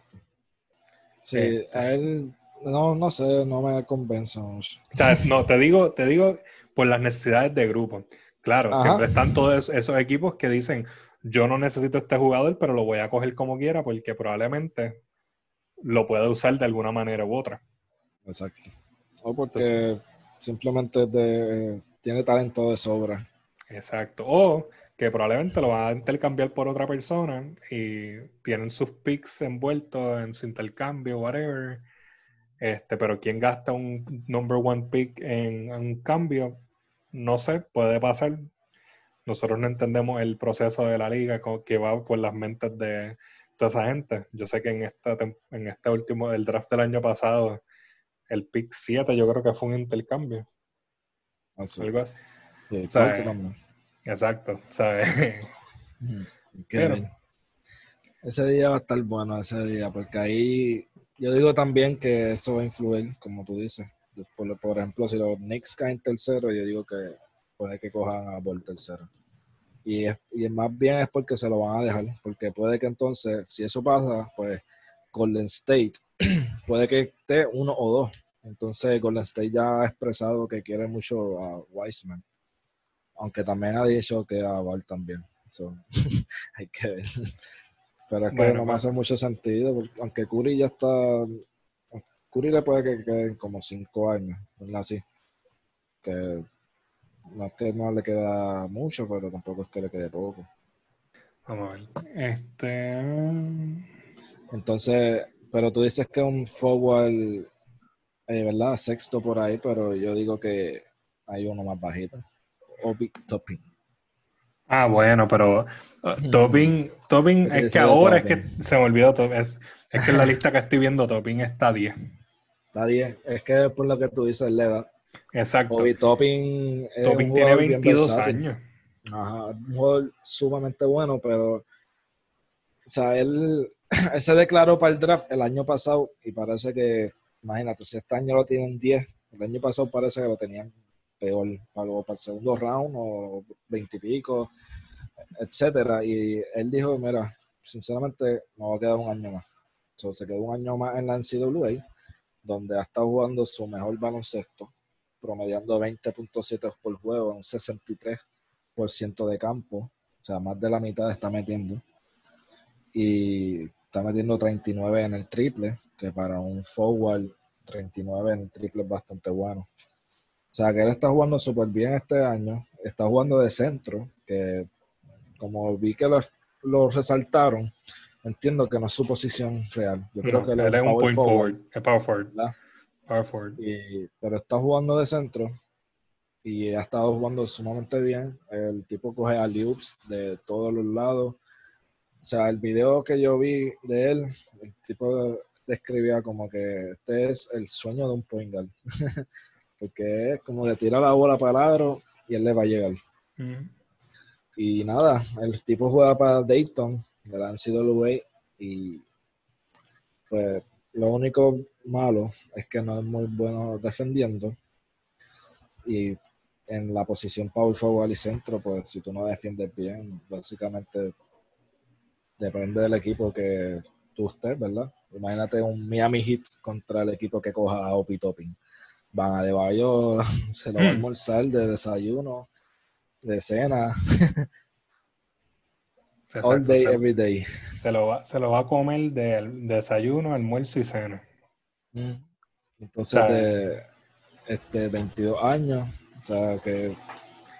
Sí, este. a él no, no sé, no me convence mucho. no, te digo, te digo por las necesidades de grupo. Claro, siempre están todos esos equipos que dicen, yo no necesito este jugador, pero lo voy a coger como quiera porque probablemente lo pueda usar de alguna manera u otra. Exacto. O porque simplemente de, tiene talento de sobra. Exacto. O que probablemente lo van a intercambiar por otra persona y tienen sus picks envueltos en su intercambio, whatever. Este, pero quien gasta un number one pick en, un cambio, no sé, puede pasar. Nosotros no entendemos el proceso de la liga que va por las mentes de toda esa gente. Yo sé que en esta en este último, el draft del año pasado, el pick 7 yo creo que fue un intercambio. Algo así. exacto, ¿sabes? Ese día va a estar bueno, ese día, porque ahí yo digo también que eso va a influir, como tú dices. Por, por ejemplo, si los Knicks caen tercero, yo digo que puede que cojan a por tercero. Y, es, y más bien es porque se lo van a dejar, porque puede que entonces, si eso pasa, pues Golden State puede que esté uno o dos entonces Golden State ya ha expresado que quiere mucho a Wiseman. Aunque también ha dicho que a Val también. hay que ver. Pero es que no me hace mucho sentido, aunque Curry ya está. Curry le puede que queden como cinco años, ¿verdad? Así. Que no es que no le queda mucho, pero tampoco es que le quede poco. Vamos a ver. Este. Entonces, pero tú dices que un forward eh, ¿verdad? Sexto por ahí, pero yo digo que hay uno más bajito. Obi Topping. Ah, bueno, pero uh, Topping, Topping es que ahora es que se me olvidó, es, es que en la lista que estoy viendo Topping está 10. Está 10, es que por lo que tú dices, le da. Exacto. Obi Topping, Topping tiene 22 años. Ajá, un jugador sumamente bueno, pero o sea, él, él, se declaró para el draft el año pasado y parece que, imagínate, si este año lo tienen 10, el año pasado parece que lo tenían peor, para, el segundo round o 20 y pico, etcétera. Y él dijo, mira, sinceramente me va a quedar un año más. So, se quedó un año más en la NCAA, donde ha estado jugando su mejor baloncesto, promediando 20.7 por juego en 63% de campo, o sea, más de la mitad está metiendo. Y está metiendo 39 en el triple, que para un forward 39 en el triple es bastante bueno. O sea, que él está jugando súper bien este año. Está jugando de centro, que como vi que lo, resaltaron, entiendo que no es su posición real. Yo creo que él, es un point forward, es power forward. Power forward. pero está jugando de centro y ha estado jugando sumamente bien. El tipo coge a loops de todos los lados. O sea, el video que yo vi de él, el tipo describía como que este es el sueño de un point guard. Porque es como de tirar la bola para el y él le va a llegar. Y nada, el tipo juega para Dayton, de la NCAA, y pues lo único malo es que no es muy bueno defendiendo. Y en la posición power forward y centro, pues si tú no defiendes bien, básicamente depende del equipo que tú estés, ¿verdad? Imagínate un Miami Heat contra el equipo que coja a Opi Topping. Van a de Bayo, se lo va a hmm. almorzar de desayuno, de cena. All day, every day. Se lo, va, se lo va a comer del desayuno, almuerzo y cena. Mm. Entonces, de este, 22 años, o sea, que...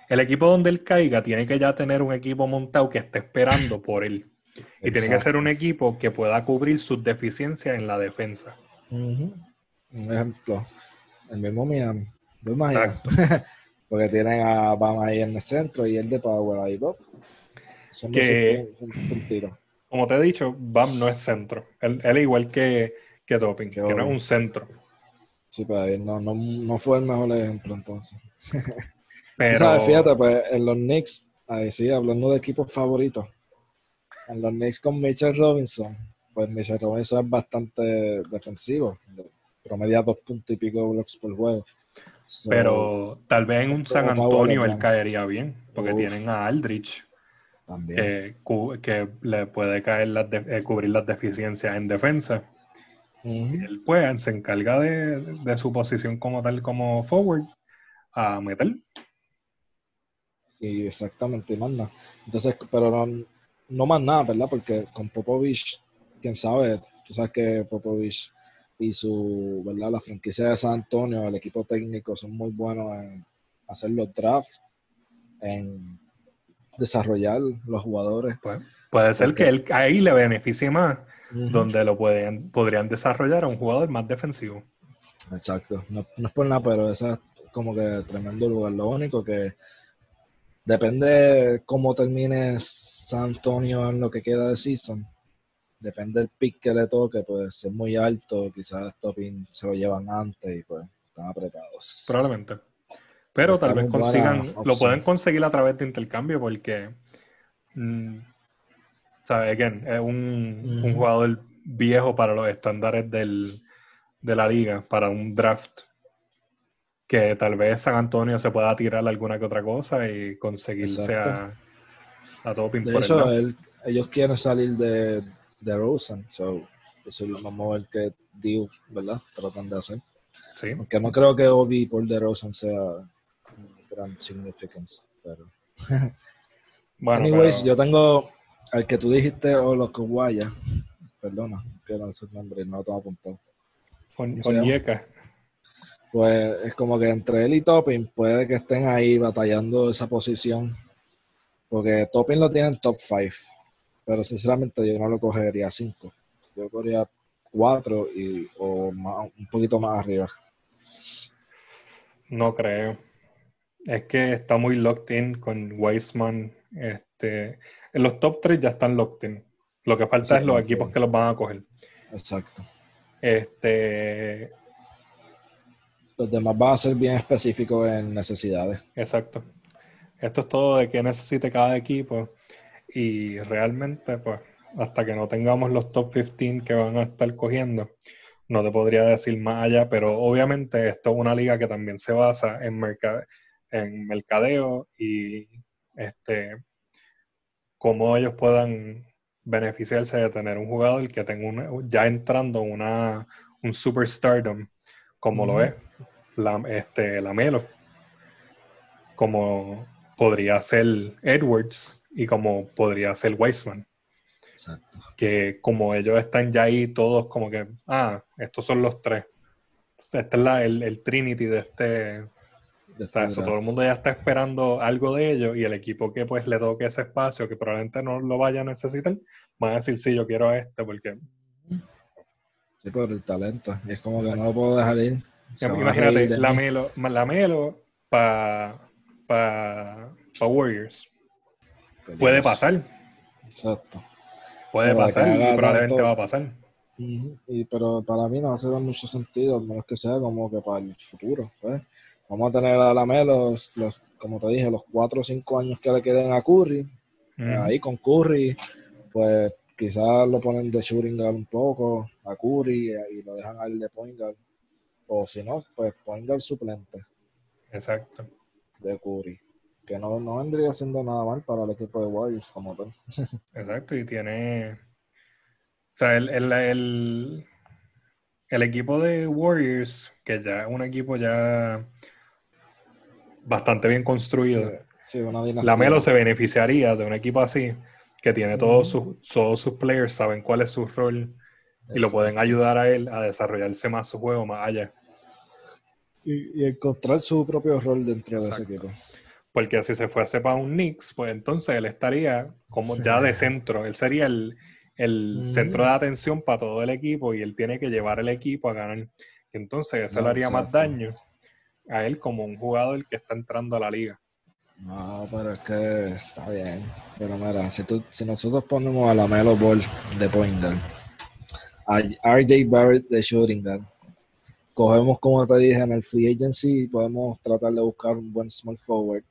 El equipo donde él caiga tiene que ya tener un equipo montado que esté esperando por él. Y tiene que ser un equipo que pueda cubrir sus deficiencias en la defensa. Un ejemplo, el mismo Miami. Exacto. Porque tienen a Bama ahí en el centro y el de Power ahí, que, como te he dicho, Bam no es centro. Él, es igual que, que Topping, que, no es un centro. Sí, pues no, no, no fue el mejor ejemplo entonces. Pero... Fíjate, pues en los Knicks, ahí sí, hablando de equipos favoritos, en los Knicks con Mitchell Robinson, pues Mitchell Robinson es bastante defensivo, promedia dos puntos y pico blocks por juego. pero tal vez en un San Antonio él caería bien, porque tienen a Aldrich, que le puede caer eh, cubrir las deficiencias en defensa. Y él pues se encarga de, su posición como tal como forward a meter. Y exactamente, más nada. Entonces, pero no, más nada, ¿verdad? Porque con Popovich, quién sabe, tú sabes que Popovich y su, ¿verdad? La franquicia de San Antonio, el equipo técnico son muy buenos en hacer los drafts, en desarrollar los jugadores. Pues, puede ser que él ahí le beneficie más, donde lo pueden, podrían desarrollar a un jugador más defensivo. Exacto, no, es por nada, pero ese es como que tremendo lugar. Lo único que depende cómo termine San Antonio en lo que queda de season. Depende del pick que le toque, pues si es muy alto, quizás Topping se lo llevan antes y pues están apretados. Probablemente. Pero tal vez consigan, lo pueden conseguir a través de intercambio porque, mm, ¿sabes? Again, es un, jugador viejo para los estándares del, de la liga, para un draft que tal vez San Antonio se pueda tirar alguna que otra cosa y conseguirse a, a todo De hecho, ellos quieren salir de, de Rosen, so, eso es lo a ver qué Dio, ¿verdad? Tratan de hacer. Sí. Aunque no creo que Ovi por de Rosen sea gran significance, pero... bueno, Anyways, yo tengo al que tú dijiste, o los Kowaya, perdona, que no sé el nombre, no lo tengo apuntado. Con, con Yeka. Pues es como que entre él y Topping puede que estén ahí batallando esa posición. Porque Topping lo tiene en top 5. Pero sinceramente yo no lo cogería 5. Yo cogería 4 y, o un poquito más arriba. No creo es que está muy locked in con Weisman. Este, en los top 3 ya están locked in. Lo que falta es los equipos que los van a coger. Exacto. Este, Los demás van a ser bien específicos en necesidades. Exacto. Esto es todo de qué necesite cada equipo y realmente, pues, hasta que no tengamos los top 15 que van a estar cogiendo, no te podría decir más allá, pero obviamente esto es una liga que también se basa en, en mercadeo y este cómo ellos puedan beneficiarse de tener un jugador que tenga ya entrando una, un superstardom, como lo es la, este, la Melo, como podría ser Edwards y como podría ser Weisman. Exacto. Que como ellos están ya ahí todos como que, ah, estos son los tres. Entonces, este es la, el, el, Trinity de este... o sea, eso, todo el mundo ya está esperando algo de ellos y el equipo que pues le toque ese espacio, que probablemente no lo vaya a necesitar, va a decir, sí, yo quiero a este porque... Sí, por el talento. Y es como que no lo puedo dejar ir. Imagínate, la Melo, la Melo para pa, pa Warriors. Puede pasar. Exacto. Puede pasar y probablemente va a pasar. y, pero para mí no hace mucho sentido, menos que sea como que para el futuro. Pues. Vamos a tener a la Melo, los, como te dije, los 4 o 5 años que le queden a Curry. Ahí con Curry, pues quizás lo ponen de shooting guard un poco a Curry y lo dejan al de point guard. O si no, pues point guard suplente. Exacto. De Curry que no, no vendría siendo nada mal para el equipo de Warriors como tal. Exacto, y tiene. O sea, el, el, el, equipo de Warriors, que ya es un equipo ya bastante bien construido. Sí, una la Melo se beneficiaría de un equipo así, que tiene todos, sus, todos sus players, saben cuál es su rol y lo pueden ayudar a él a desarrollarse más su juego más allá. Y, encontrar su propio rol dentro de ese equipo. Porque si se fuese para un Knicks, pues entonces él estaría como ya de centro. Él sería el, el centro de atención para todo el equipo y él tiene que llevar el equipo a ganar. Entonces eso le haría más daño a él como un jugador que está entrando a la liga. No, pero es que está bien. Pero mira, si, tú, si nosotros ponemos a la Melo Ball de point a RJ Barrett de shooting cogemos como te dije en el free agency, podemos tratar de buscar un buen small forward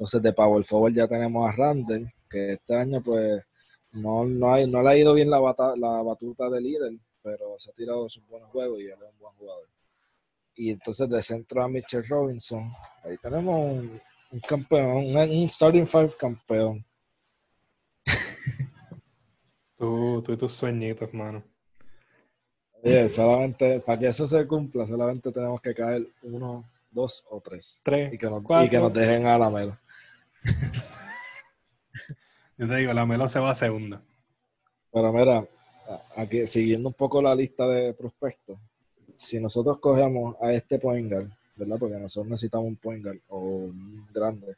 entonces, de Power Forward ya tenemos a Randall, que este año, pues, no, no, hay, no le ha ido bien la, batuta de líder, pero se ha tirado sus buenos juegos y él es un buen jugador. Y entonces, de centro a Mitchell Robinson, ahí tenemos un, campeón, un, starting five campeón. tú, tú y tus sueñitos, hermano. solamente, para que eso se cumpla, solamente tenemos que caer uno, dos o tres. Tres. Y que nos, y que nos dejen a la mela. Yo te digo, la Melo se va a segunda. Pero mira, aquí, siguiendo un poco la lista de prospectos, si nosotros cogemos a este point ¿verdad? Porque nosotros necesitamos un point o un grande,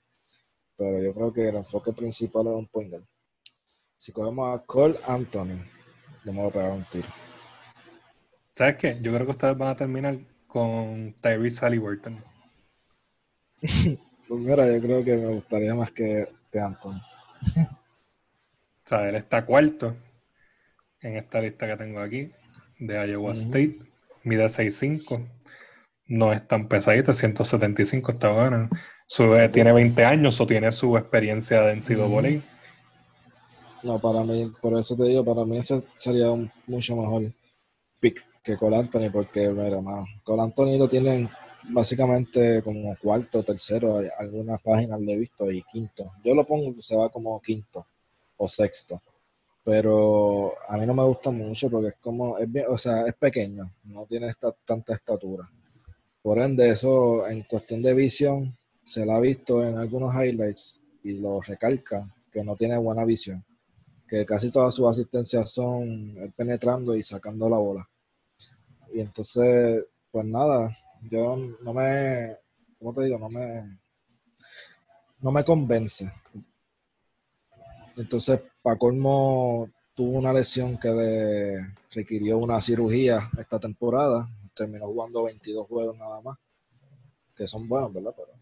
pero yo creo que el enfoque principal es un point Si cogemos a Cole Anthony, le vamos a pegar un tiro. ¿Sabes qué? Yo creo que ustedes van a terminar con Tyrese Halliburton. Pues mira, yo creo que me gustaría más que, que Anton. o sea, él está cuarto en esta lista que tengo aquí de Iowa State. Mide 6'5". No es tan pesadito, 175 está bueno. Sube, tiene 20 años o tiene su experiencia de NCAA. No, para mí, por eso te digo, para mí ese sería un mucho mejor pick que Cole Anthony, porque mira, más, Cole Anthony lo tienen básicamente como cuarto, tercero, algunas páginas le he visto y quinto. Yo lo pongo que se va como quinto o sexto, pero a mí no me gusta mucho porque es como, es bien, o sea, es pequeño, no tiene esta, tanta estatura. Por ende, eso en cuestión de visión se la ha visto en algunos highlights y lo recalca que no tiene buena visión, que casi todas sus asistencias son penetrando y sacando la bola. Y entonces, pues nada, yo no me, ¿cómo te digo? No me, no me convence. Entonces, para colmo, tuvo una lesión que le requirió una cirugía esta temporada. Terminó jugando 22 juegos nada más, que son buenos, ¿verdad? Pero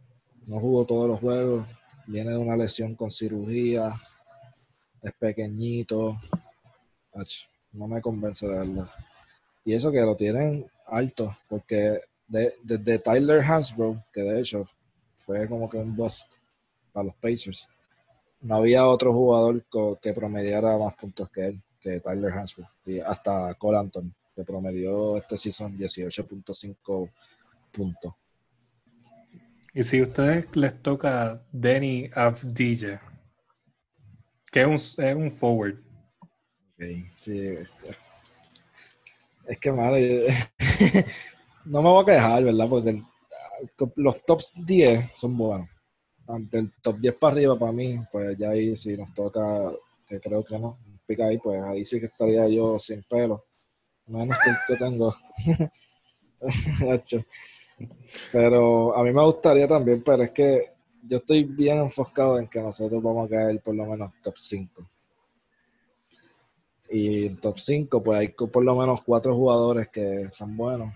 no jugó todos los juegos. Viene de una lesión con cirugía. Es pequeñito. No me convence de verdad. Y eso que lo tienen alto, porque de, Tyler Hansbrough, que de hecho fue como que un bust para los Pacers. No había otro jugador que promediara más puntos que él, que Tyler Hansbrough. Y hasta Cole Anthony, que promedió este season 18.5 puntos. Y si a ustedes les toca Denny Avdija, que es un, es un forward. sí. Es que, madre, no me voy a quejar, ¿verdad? Porque los tops 10 son buenos. Ante el top 10 para arriba, para mí, pues ya ahí si nos toca, que creo que no, pica ahí, pues ahí sí que estaría yo sin pelo. Menos que que tengo. pero a mí me gustaría también, pero es que yo estoy bien enfocado en que nosotros vamos a caer por lo menos top 5. Y en top 5, pues hay por lo menos cuatro jugadores que están buenos.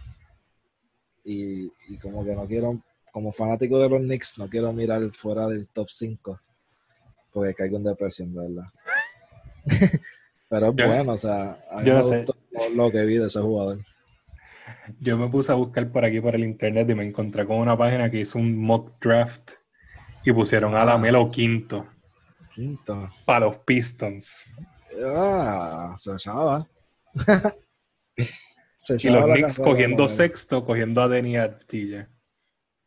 Y, como que no quiero, como fanático de los Knicks, no quiero mirar fuera del top 5. Porque caigo en depresión, ¿verdad? Pero es bueno, o sea, a mí me gustó lo que vi de ese jugador. Yo me puse a buscar por aquí por el internet y me encontré con una página que hizo un mock draft y pusieron a la ah. Melo quinto. Quinto. Para los Pistons. Ah, se echaba. y los Knicks cogiendo sexto, cogiendo a Denny TJ.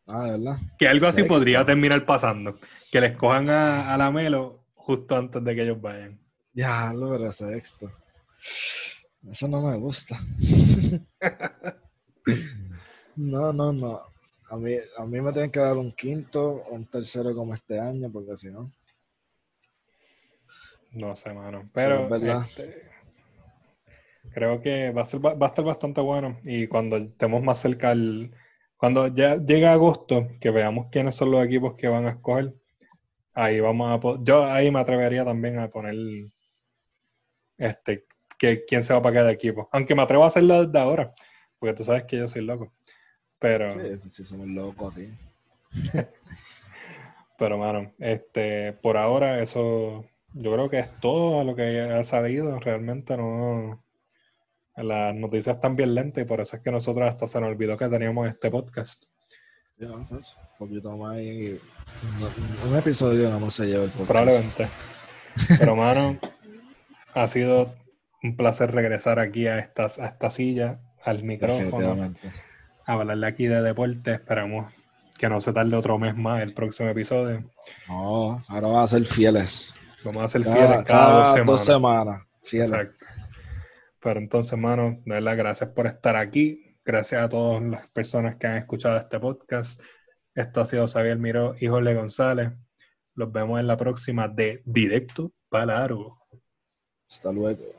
Ah, ¿verdad? Que algo así podría terminar pasando. Que les cojan a, la Melo justo antes de que ellos vayan. Ya, lo veré sexto. Eso no me gusta. no, no, no. A mí, a mí me tienen que dar un quinto o un tercero como este año, porque si no. No sé, mano. Pero este, creo que va a, ser, va a estar bastante bueno. Y cuando estemos más cerca al. Cuando ya llegue agosto, que veamos quiénes son los equipos que van a escoger, ahí vamos a. Yo ahí me atrevería también a poner. Este, que quién se va para cada equipo. Aunque me atrevo a hacerlo desde ahora, porque tú sabes que yo soy loco. Pero. Sí, sí somos locos aquí. pero, mano, este, por ahora eso yo creo que es todo lo que ha sabido. Realmente no. Las noticias están bien lentas y por eso es que nosotros hasta se nos olvidó que teníamos este podcast. Sí, un poquito más y un episodio no se lleva el podcast. Probablemente. Pero, mano, ha sido un placer regresar aquí a, estas, a esta silla, al micrófono, a hablarle aquí de deporte. Esperamos que no se tarde otro mes más el próximo episodio. No, ahora va a ser fieles. Vamos a ser fieles cada, dos semanas. Exacto. Pero entonces, hermano, de verdad, gracias por estar aquí. Gracias a todas las personas que han escuchado este podcast. Esto ha sido Xavier Miró y Jorge González. Los vemos en la próxima de Directo Palaro. Hasta luego.